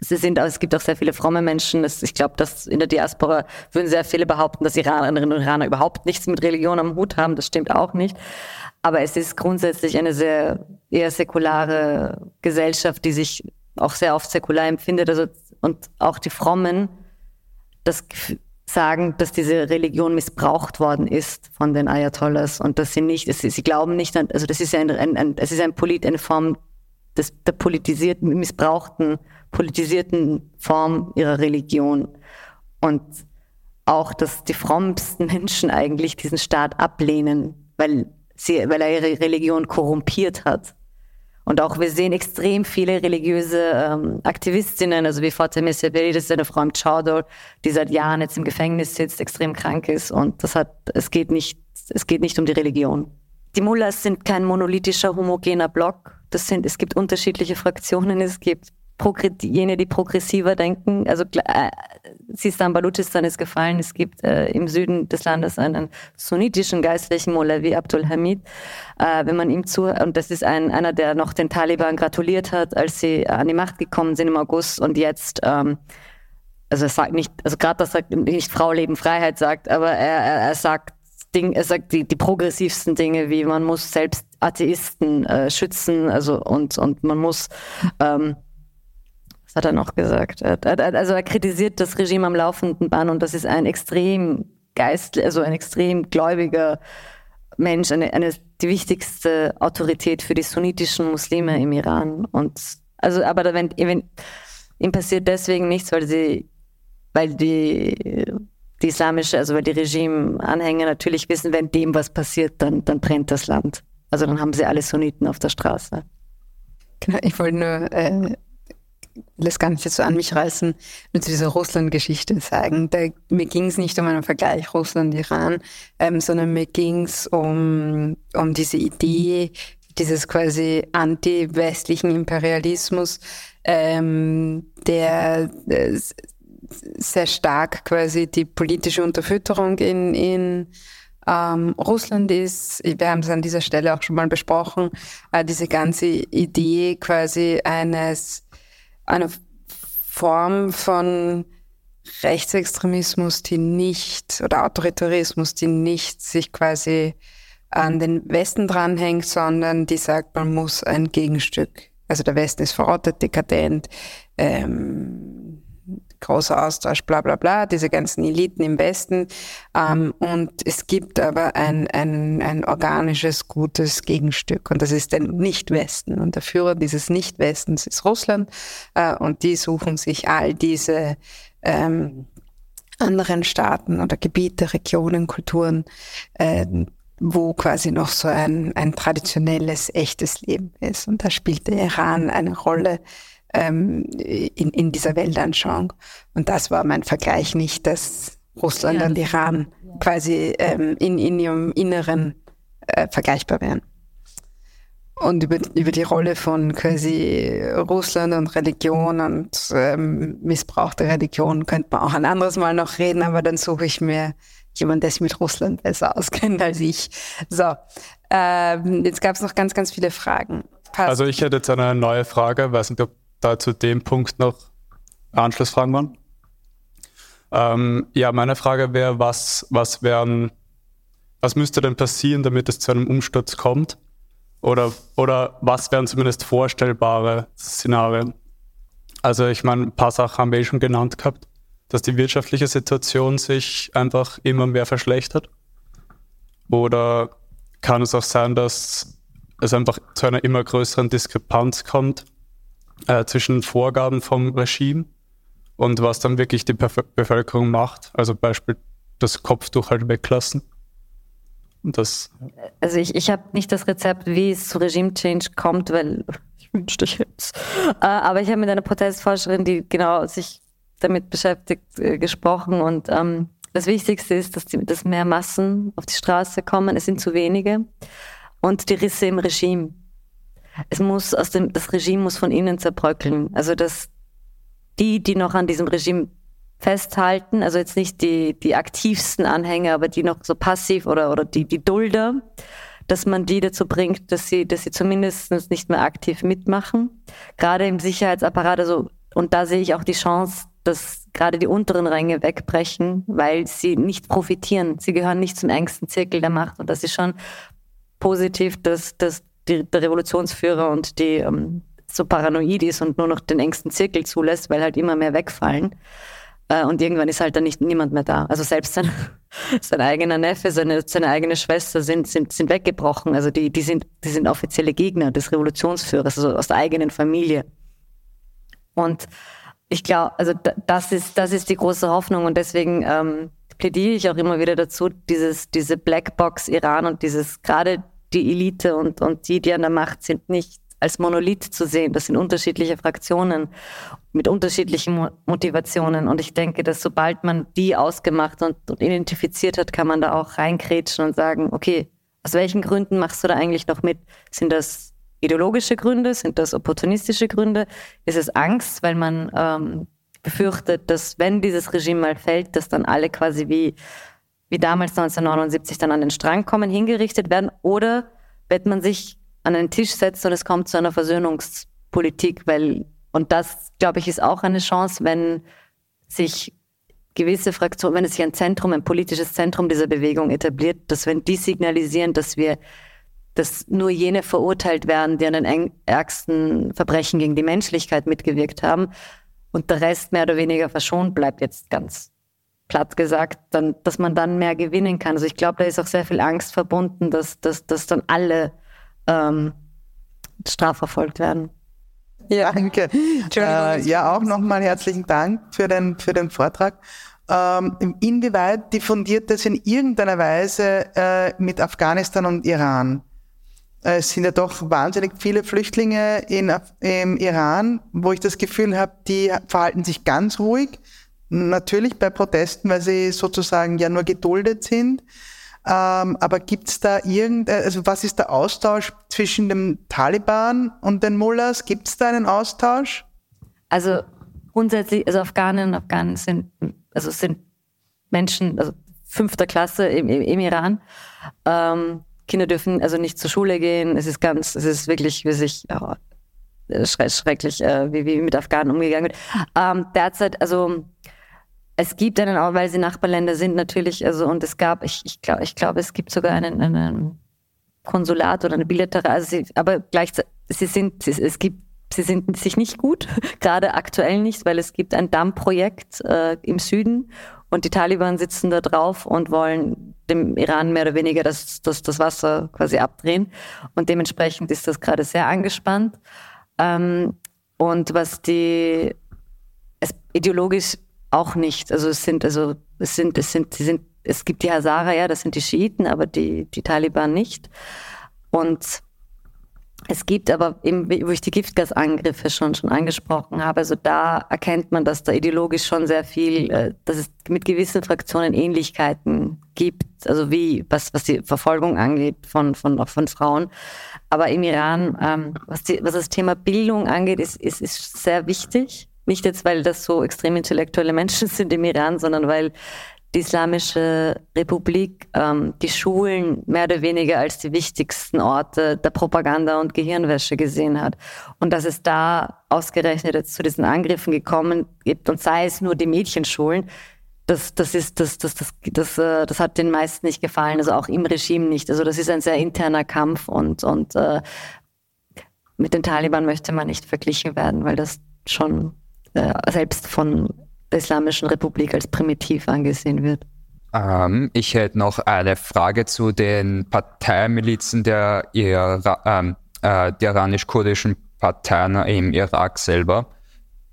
sie sind, es gibt auch sehr viele fromme Menschen. Das, ich glaube, dass in der Diaspora würden sehr viele behaupten, dass Iranerinnen und Iraner überhaupt nichts mit Religion am Hut haben. Das stimmt auch nicht. Aber es ist grundsätzlich eine sehr eher säkulare Gesellschaft, die sich auch sehr oft säkular empfindet. Also, und auch die Frommen, das sagen, dass diese Religion missbraucht worden ist von den Ayatollahs und dass sie nicht, sie, sie glauben nicht an, also das ist ein, ein, ein, es ist ein Polit, eine Form des, der politisierten, missbrauchten, politisierten Form ihrer Religion. Und auch, dass die frommsten Menschen eigentlich diesen Staat ablehnen, weil, sie, weil er ihre Religion korrumpiert hat. Und auch wir sehen extrem viele religiöse ähm, Aktivistinnen, also wie Fatime Sebeli, das ist eine Frau im Chador, die seit Jahren jetzt im Gefängnis sitzt, extrem krank ist. Und das hat, es geht nicht, es geht nicht um die Religion. Die Mullahs sind kein monolithischer, homogener Block. Das sind, es gibt unterschiedliche Fraktionen, es gibt jene, die progressiver denken. Also äh, Sistan Baluchistan ist gefallen. Es gibt äh, im Süden des Landes einen sunnitischen geistlichen Molavi Abdul Hamid. Äh, wenn man ihm zu und das ist ein, einer, der noch den Taliban gratuliert hat, als sie an die Macht gekommen sind im August und jetzt ähm, also er sagt nicht, also gerade das sagt nicht Frau Leben Freiheit sagt, aber er, er, er sagt Ding, er sagt die, die progressivsten Dinge, wie man muss selbst Atheisten äh, schützen, also und und man muss ähm, hat er noch gesagt? Also er kritisiert das Regime am laufenden Band und das ist ein extrem geist, also ein extrem gläubiger Mensch, eine, eine die wichtigste Autorität für die sunnitischen Muslime im Iran. Und also, aber wenn, wenn ihm passiert deswegen nichts, weil sie, weil die die islamische, also weil die Regime-Anhänger natürlich wissen, wenn dem was passiert, dann, dann brennt das Land. Also dann haben sie alle Sunniten auf der Straße. Genau, ich wollte nur äh, es gar nicht so an mich reißen, nur zu dieser Russland-Geschichte sagen. Da, mir ging es nicht um einen Vergleich Russland-Iran, ähm, sondern mir ging es um, um diese Idee, dieses quasi anti-westlichen Imperialismus, ähm, der äh, sehr stark quasi die politische Unterfütterung in, in ähm, Russland ist, wir haben es an dieser Stelle auch schon mal besprochen, äh, diese ganze Idee quasi eines eine Form von Rechtsextremismus, die nicht, oder Autoritarismus, die nicht sich quasi an den Westen dranhängt, sondern die sagt, man muss ein Gegenstück. Also der Westen ist verrottet, dekadent, ähm, großer Austausch, bla bla bla, diese ganzen Eliten im Westen. Ähm, und es gibt aber ein, ein, ein organisches, gutes Gegenstück und das ist der Nicht-Westen. Und der Führer dieses Nicht-Westens ist Russland äh, und die suchen sich all diese ähm, anderen Staaten oder Gebiete, Regionen, Kulturen, äh, wo quasi noch so ein, ein traditionelles, echtes Leben ist. Und da spielt der Iran eine Rolle, ähm, in, in dieser Weltanschauung. Und das war mein Vergleich nicht, dass Russland ja, und Iran ja. quasi ähm, in, in ihrem Inneren äh, vergleichbar wären. Und über, über die Rolle von quasi Russland und Religion und ähm, Missbrauch der Religion könnte man auch ein anderes Mal noch reden, aber dann suche ich mir jemanden, der sich mit Russland besser auskennt als ich. So, ähm, jetzt gab es noch ganz, ganz viele Fragen. Passt. Also ich hätte jetzt eine neue Frage, weiß nicht, ob da zu dem Punkt noch Anschlussfragen waren? Ähm, ja, meine Frage wäre, was, was was müsste denn passieren, damit es zu einem Umsturz kommt? Oder, oder was wären zumindest vorstellbare Szenarien? Also ich meine, ein paar Sachen haben wir eh schon genannt gehabt, dass die wirtschaftliche Situation sich einfach immer mehr verschlechtert. Oder kann es auch sein, dass es einfach zu einer immer größeren Diskrepanz kommt äh, zwischen Vorgaben vom Regime und was dann wirklich die Bef Bevölkerung macht. Also Beispiel das Kopftuch halt weglassen. Und das, also ich, ich habe nicht das Rezept, wie es zu Regime-Change kommt, weil ich wünschte, ich hätte äh, Aber ich habe mit einer Protestforscherin, die genau sich damit beschäftigt, äh, gesprochen. Und ähm, das Wichtigste ist, dass, die, dass mehr Massen auf die Straße kommen. Es sind zu wenige. Und die Risse im Regime es muss aus dem, das Regime muss von innen zerbröckeln. Also dass die, die noch an diesem Regime festhalten, also jetzt nicht die, die aktivsten Anhänger, aber die noch so passiv oder, oder die, die Dulder, dass man die dazu bringt, dass sie, dass sie zumindest nicht mehr aktiv mitmachen. Gerade im Sicherheitsapparat, also und da sehe ich auch die Chance, dass gerade die unteren Ränge wegbrechen, weil sie nicht profitieren. Sie gehören nicht zum engsten Zirkel der Macht. Und das ist schon positiv, dass, dass die, der Revolutionsführer und die ähm, so paranoid ist und nur noch den engsten Zirkel zulässt, weil halt immer mehr wegfallen. Äh, und irgendwann ist halt dann nicht niemand mehr da. Also selbst sein, sein eigener Neffe, seine, seine eigene Schwester sind, sind, sind weggebrochen. Also die, die, sind, die sind offizielle Gegner des Revolutionsführers, also aus der eigenen Familie. Und ich glaube, also das ist, das ist die große Hoffnung und deswegen ähm, plädiere ich auch immer wieder dazu, dieses, diese Blackbox Iran und dieses gerade die Elite und, und die, die an der Macht sind, nicht als Monolith zu sehen. Das sind unterschiedliche Fraktionen mit unterschiedlichen Motivationen. Und ich denke, dass sobald man die ausgemacht und, und identifiziert hat, kann man da auch reinkrätschen und sagen, okay, aus welchen Gründen machst du da eigentlich noch mit? Sind das ideologische Gründe? Sind das opportunistische Gründe? Ist es Angst, weil man ähm, befürchtet, dass wenn dieses Regime mal fällt, dass dann alle quasi wie, wie damals 1979 dann an den Strang kommen, hingerichtet werden? Oder wird man sich an einen Tisch setzen und es kommt zu einer Versöhnungspolitik? Weil, und das, glaube ich, ist auch eine Chance, wenn sich gewisse Fraktionen, wenn es sich ein Zentrum, ein politisches Zentrum dieser Bewegung etabliert, dass wenn die signalisieren, dass wir dass nur jene verurteilt werden, die an den ärgsten Verbrechen gegen die Menschlichkeit mitgewirkt haben und der Rest mehr oder weniger verschont bleibt, jetzt ganz platt gesagt, dann, dass man dann mehr gewinnen kann. Also ich glaube, da ist auch sehr viel Angst verbunden, dass, dass, dass dann alle ähm, strafverfolgt werden. Ja, danke. Äh, ja, auch nochmal herzlichen Dank für den, für den Vortrag. Ähm, inwieweit diffundiert das in irgendeiner Weise äh, mit Afghanistan und Iran? Es sind ja doch wahnsinnig viele Flüchtlinge in, im Iran, wo ich das Gefühl habe, die verhalten sich ganz ruhig. Natürlich bei Protesten, weil sie sozusagen ja nur geduldet sind. Ähm, aber gibt es da irgendein, also was ist der Austausch zwischen dem Taliban und den Mullahs? Gibt es da einen Austausch? Also grundsätzlich, also Afghanen und Afghanen sind, also sind Menschen, also fünfter Klasse im, im, im Iran. Ähm, Kinder dürfen also nicht zur Schule gehen. Es ist ganz, es ist wirklich, wie sich oh, schrecklich, äh, wie, wie mit Afghanen umgegangen wird. Ähm, derzeit, also es gibt einen, auch weil sie Nachbarländer sind natürlich, also und es gab, ich, ich glaube, ich glaube, es gibt sogar einen, einen Konsulat oder eine bilaterale, also sie, aber gleichzeitig, sie sind, es, es gibt sie sind sich nicht gut, gerade aktuell nicht, weil es gibt ein Dammprojekt äh, im Süden und die Taliban sitzen da drauf und wollen dem Iran mehr oder weniger das, das, das Wasser quasi abdrehen. Und dementsprechend ist das gerade sehr angespannt. Ähm, und was die es, ideologisch auch nicht. Also es sind, also es sind, es sind, sie sind, es gibt die Hazara, ja, das sind die Schiiten, aber die, die Taliban nicht. Und es gibt aber eben, wo ich die Giftgasangriffe schon, schon angesprochen habe, also da erkennt man, dass da ideologisch schon sehr viel, äh, dass es mit gewissen Fraktionen Ähnlichkeiten gibt, also wie, was, was die Verfolgung angeht von, von, auch von Frauen. Aber im Iran, ähm, was, die, was das Thema Bildung angeht, ist, ist, ist sehr wichtig. Nicht jetzt, weil das so extrem intellektuelle Menschen sind im Iran, sondern weil die Islamische Republik ähm, die Schulen mehr oder weniger als die wichtigsten Orte der Propaganda und Gehirnwäsche gesehen hat. Und dass es da ausgerechnet jetzt zu diesen Angriffen gekommen gibt und sei es nur die Mädchenschulen, das, das ist, das, das, das, das, äh, das hat den meisten nicht gefallen, also auch im Regime nicht. Also das ist ein sehr interner Kampf und, und äh, mit den Taliban möchte man nicht verglichen werden, weil das schon äh, selbst von der Islamischen Republik als primitiv angesehen wird. Ähm, ich hätte noch eine Frage zu den Parteimilizen der, Ira ähm, äh, der iranisch-kurdischen Parteien im Irak selber.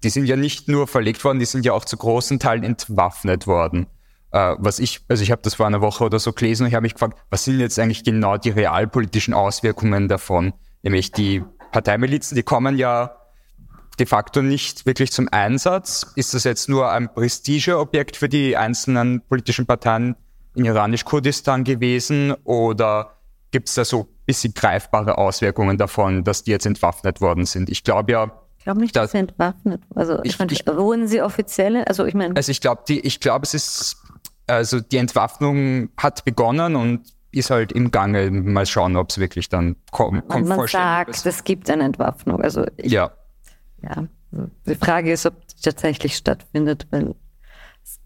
Die sind ja nicht nur verlegt worden, die sind ja auch zu großen Teilen entwaffnet worden. Äh, was ich, also ich habe das vor einer Woche oder so gelesen und ich habe mich gefragt, was sind jetzt eigentlich genau die realpolitischen Auswirkungen davon? Nämlich die Parteimilizen, die kommen ja de facto nicht wirklich zum Einsatz? Ist das jetzt nur ein Prestigeobjekt für die einzelnen politischen Parteien in iranisch-Kurdistan gewesen oder gibt es da so ein bisschen greifbare Auswirkungen davon, dass die jetzt entwaffnet worden sind? Ich glaube ja, ich glaube nicht, dass, sie entwaffnet. Also ich, ich, meine, ich, wurden sie offiziell? Also ich meine. Also ich glaube, die, ich glaube, es ist also die Entwaffnung hat begonnen und ist halt im Gange. Mal schauen, ob es wirklich dann kommt. Man, man sagt, es gibt eine Entwaffnung. Also ich, ja. Ja. Die Frage ist, ob die tatsächlich stattfindet, weil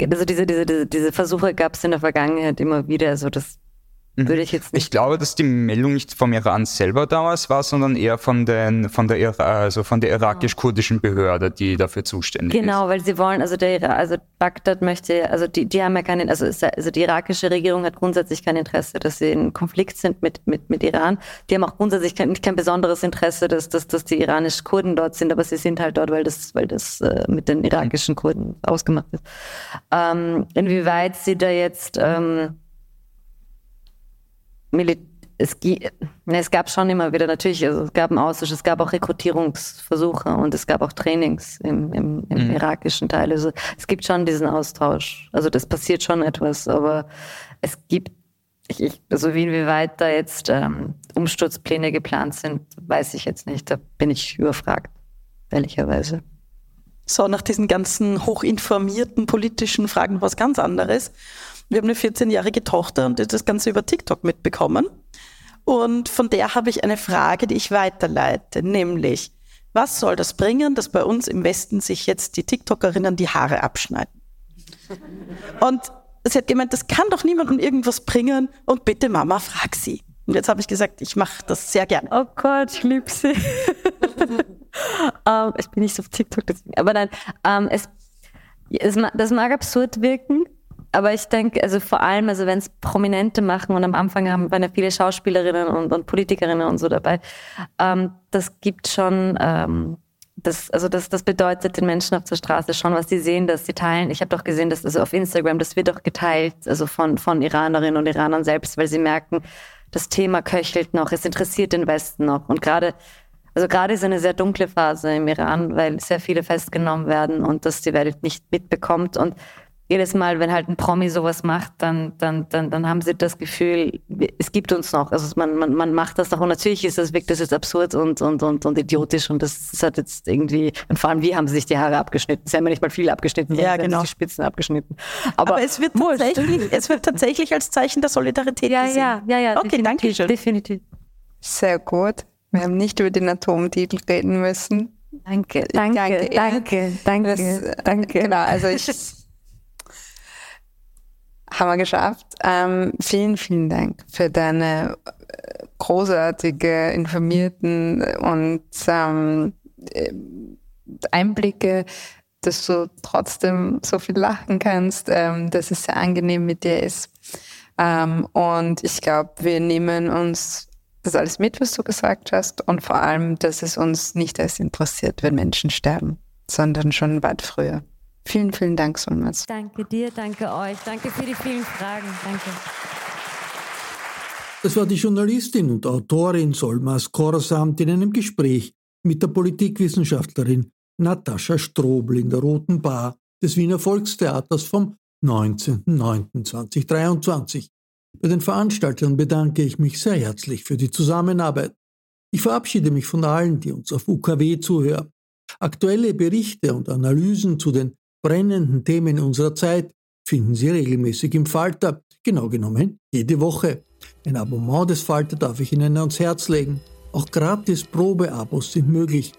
also diese, diese, diese, diese Versuche gab es in der Vergangenheit immer wieder. Also das. Würde ich jetzt nicht. Ich glaube, dass die Meldung nicht vom Iran selber damals war, sondern eher von, den, von der, also von der irakisch-kurdischen Behörde, die dafür zuständig genau, ist. Genau, weil sie wollen, also der, also Bagdad möchte, also die, die haben ja keinen, also, also die irakische Regierung hat grundsätzlich kein Interesse, dass sie in Konflikt sind mit, mit, mit Iran. Die haben auch grundsätzlich kein, kein besonderes Interesse, dass, dass, dass die iranischen Kurden dort sind, aber sie sind halt dort, weil das, weil das äh, mit den irakischen Kurden ausgemacht ist. Ähm, inwieweit sie da jetzt, ähm, Mil es, es, gab schon immer wieder natürlich, also es gab einen Austausch, es gab auch Rekrutierungsversuche und es gab auch Trainings im, im, im mhm. irakischen Teil. Also es gibt schon diesen Austausch. Also das passiert schon etwas, aber es gibt, ich, ich, also inwieweit da jetzt ähm, Umsturzpläne geplant sind, weiß ich jetzt nicht. Da bin ich überfragt, ehrlicherweise. So, nach diesen ganzen hochinformierten politischen Fragen was ganz anderes. Wir haben eine 14-jährige Tochter und das Ganze über TikTok mitbekommen. Und von der habe ich eine Frage, die ich weiterleite, nämlich, was soll das bringen, dass bei uns im Westen sich jetzt die TikTokerinnen die Haare abschneiden? Und sie hat gemeint, das kann doch niemandem irgendwas bringen und bitte Mama, frag sie. Und jetzt habe ich gesagt, ich mache das sehr gerne. Oh Gott, ich liebe sie. um, ähm, ich bin nicht so auf TikTok, deswegen. aber nein, um, ähm, es, es, das mag absurd wirken, aber ich denke, also vor allem, also wenn es Prominente machen und am Anfang haben, waren ja viele Schauspielerinnen und, und Politikerinnen und so dabei, ähm, das gibt schon, ähm, das, also das, das bedeutet den Menschen auf der Straße schon, was sie sehen, dass sie teilen. Ich habe doch gesehen, dass also auf Instagram, das wird doch geteilt, also von, von Iranerinnen und Iranern selbst, weil sie merken, das Thema köchelt noch, es interessiert den Westen noch. Und gerade, also gerade ist eine sehr dunkle Phase im Iran, weil sehr viele festgenommen werden und das die Welt nicht mitbekommt. Und jedes Mal, wenn halt ein Promi sowas macht, dann, dann, dann, dann haben sie das Gefühl, es gibt uns noch. Also man, man, man macht das doch und natürlich ist das, wirkt das jetzt absurd und, und, und, und idiotisch und das, das hat jetzt irgendwie, und vor allem wie haben sie sich die Haare abgeschnitten? Sie haben ja nicht mal viele abgeschnitten, sondern ja, genau. die Spitzen abgeschnitten. Aber, Aber es, wird tatsächlich, es wird tatsächlich als Zeichen der Solidarität ja, gesehen. Ja, ja, ja. Okay, danke schön. Definitiv. Sehr gut. Wir haben nicht über den Atomtitel reden müssen. Danke, danke, danke, danke, danke, das, danke. Genau, also ich haben wir geschafft. Ähm, vielen, vielen Dank für deine äh, großartige, informierten und ähm, äh, Einblicke, dass du trotzdem so viel lachen kannst, ähm, dass es sehr angenehm mit dir ist. Ähm, und ich glaube, wir nehmen uns das alles mit, was du gesagt hast und vor allem, dass es uns nicht erst interessiert, wenn Menschen sterben, sondern schon weit früher. Vielen, vielen Dank, Solmaz. Danke dir, danke euch, danke für die vielen Fragen. Danke. Das war die Journalistin und Autorin Solmas Korsamt in einem Gespräch mit der Politikwissenschaftlerin Natascha Strobl in der Roten Bar des Wiener Volkstheaters vom 19.09.2023. Bei den Veranstaltern bedanke ich mich sehr herzlich für die Zusammenarbeit. Ich verabschiede mich von allen, die uns auf UKW zuhören. Aktuelle Berichte und Analysen zu den brennenden Themen unserer Zeit finden Sie regelmäßig im Falter, genau genommen jede Woche. Ein Abonnement des Falter darf ich Ihnen ans Herz legen. Auch gratis Probeabos sind möglich.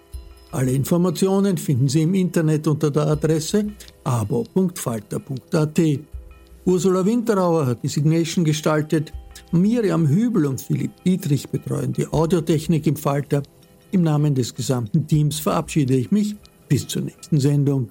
Alle Informationen finden Sie im Internet unter der Adresse abo.falter.at. Ursula Winterauer hat die Signation gestaltet. Miriam Hübel und Philipp Dietrich betreuen die Audiotechnik im Falter. Im Namen des gesamten Teams verabschiede ich mich. Bis zur nächsten Sendung.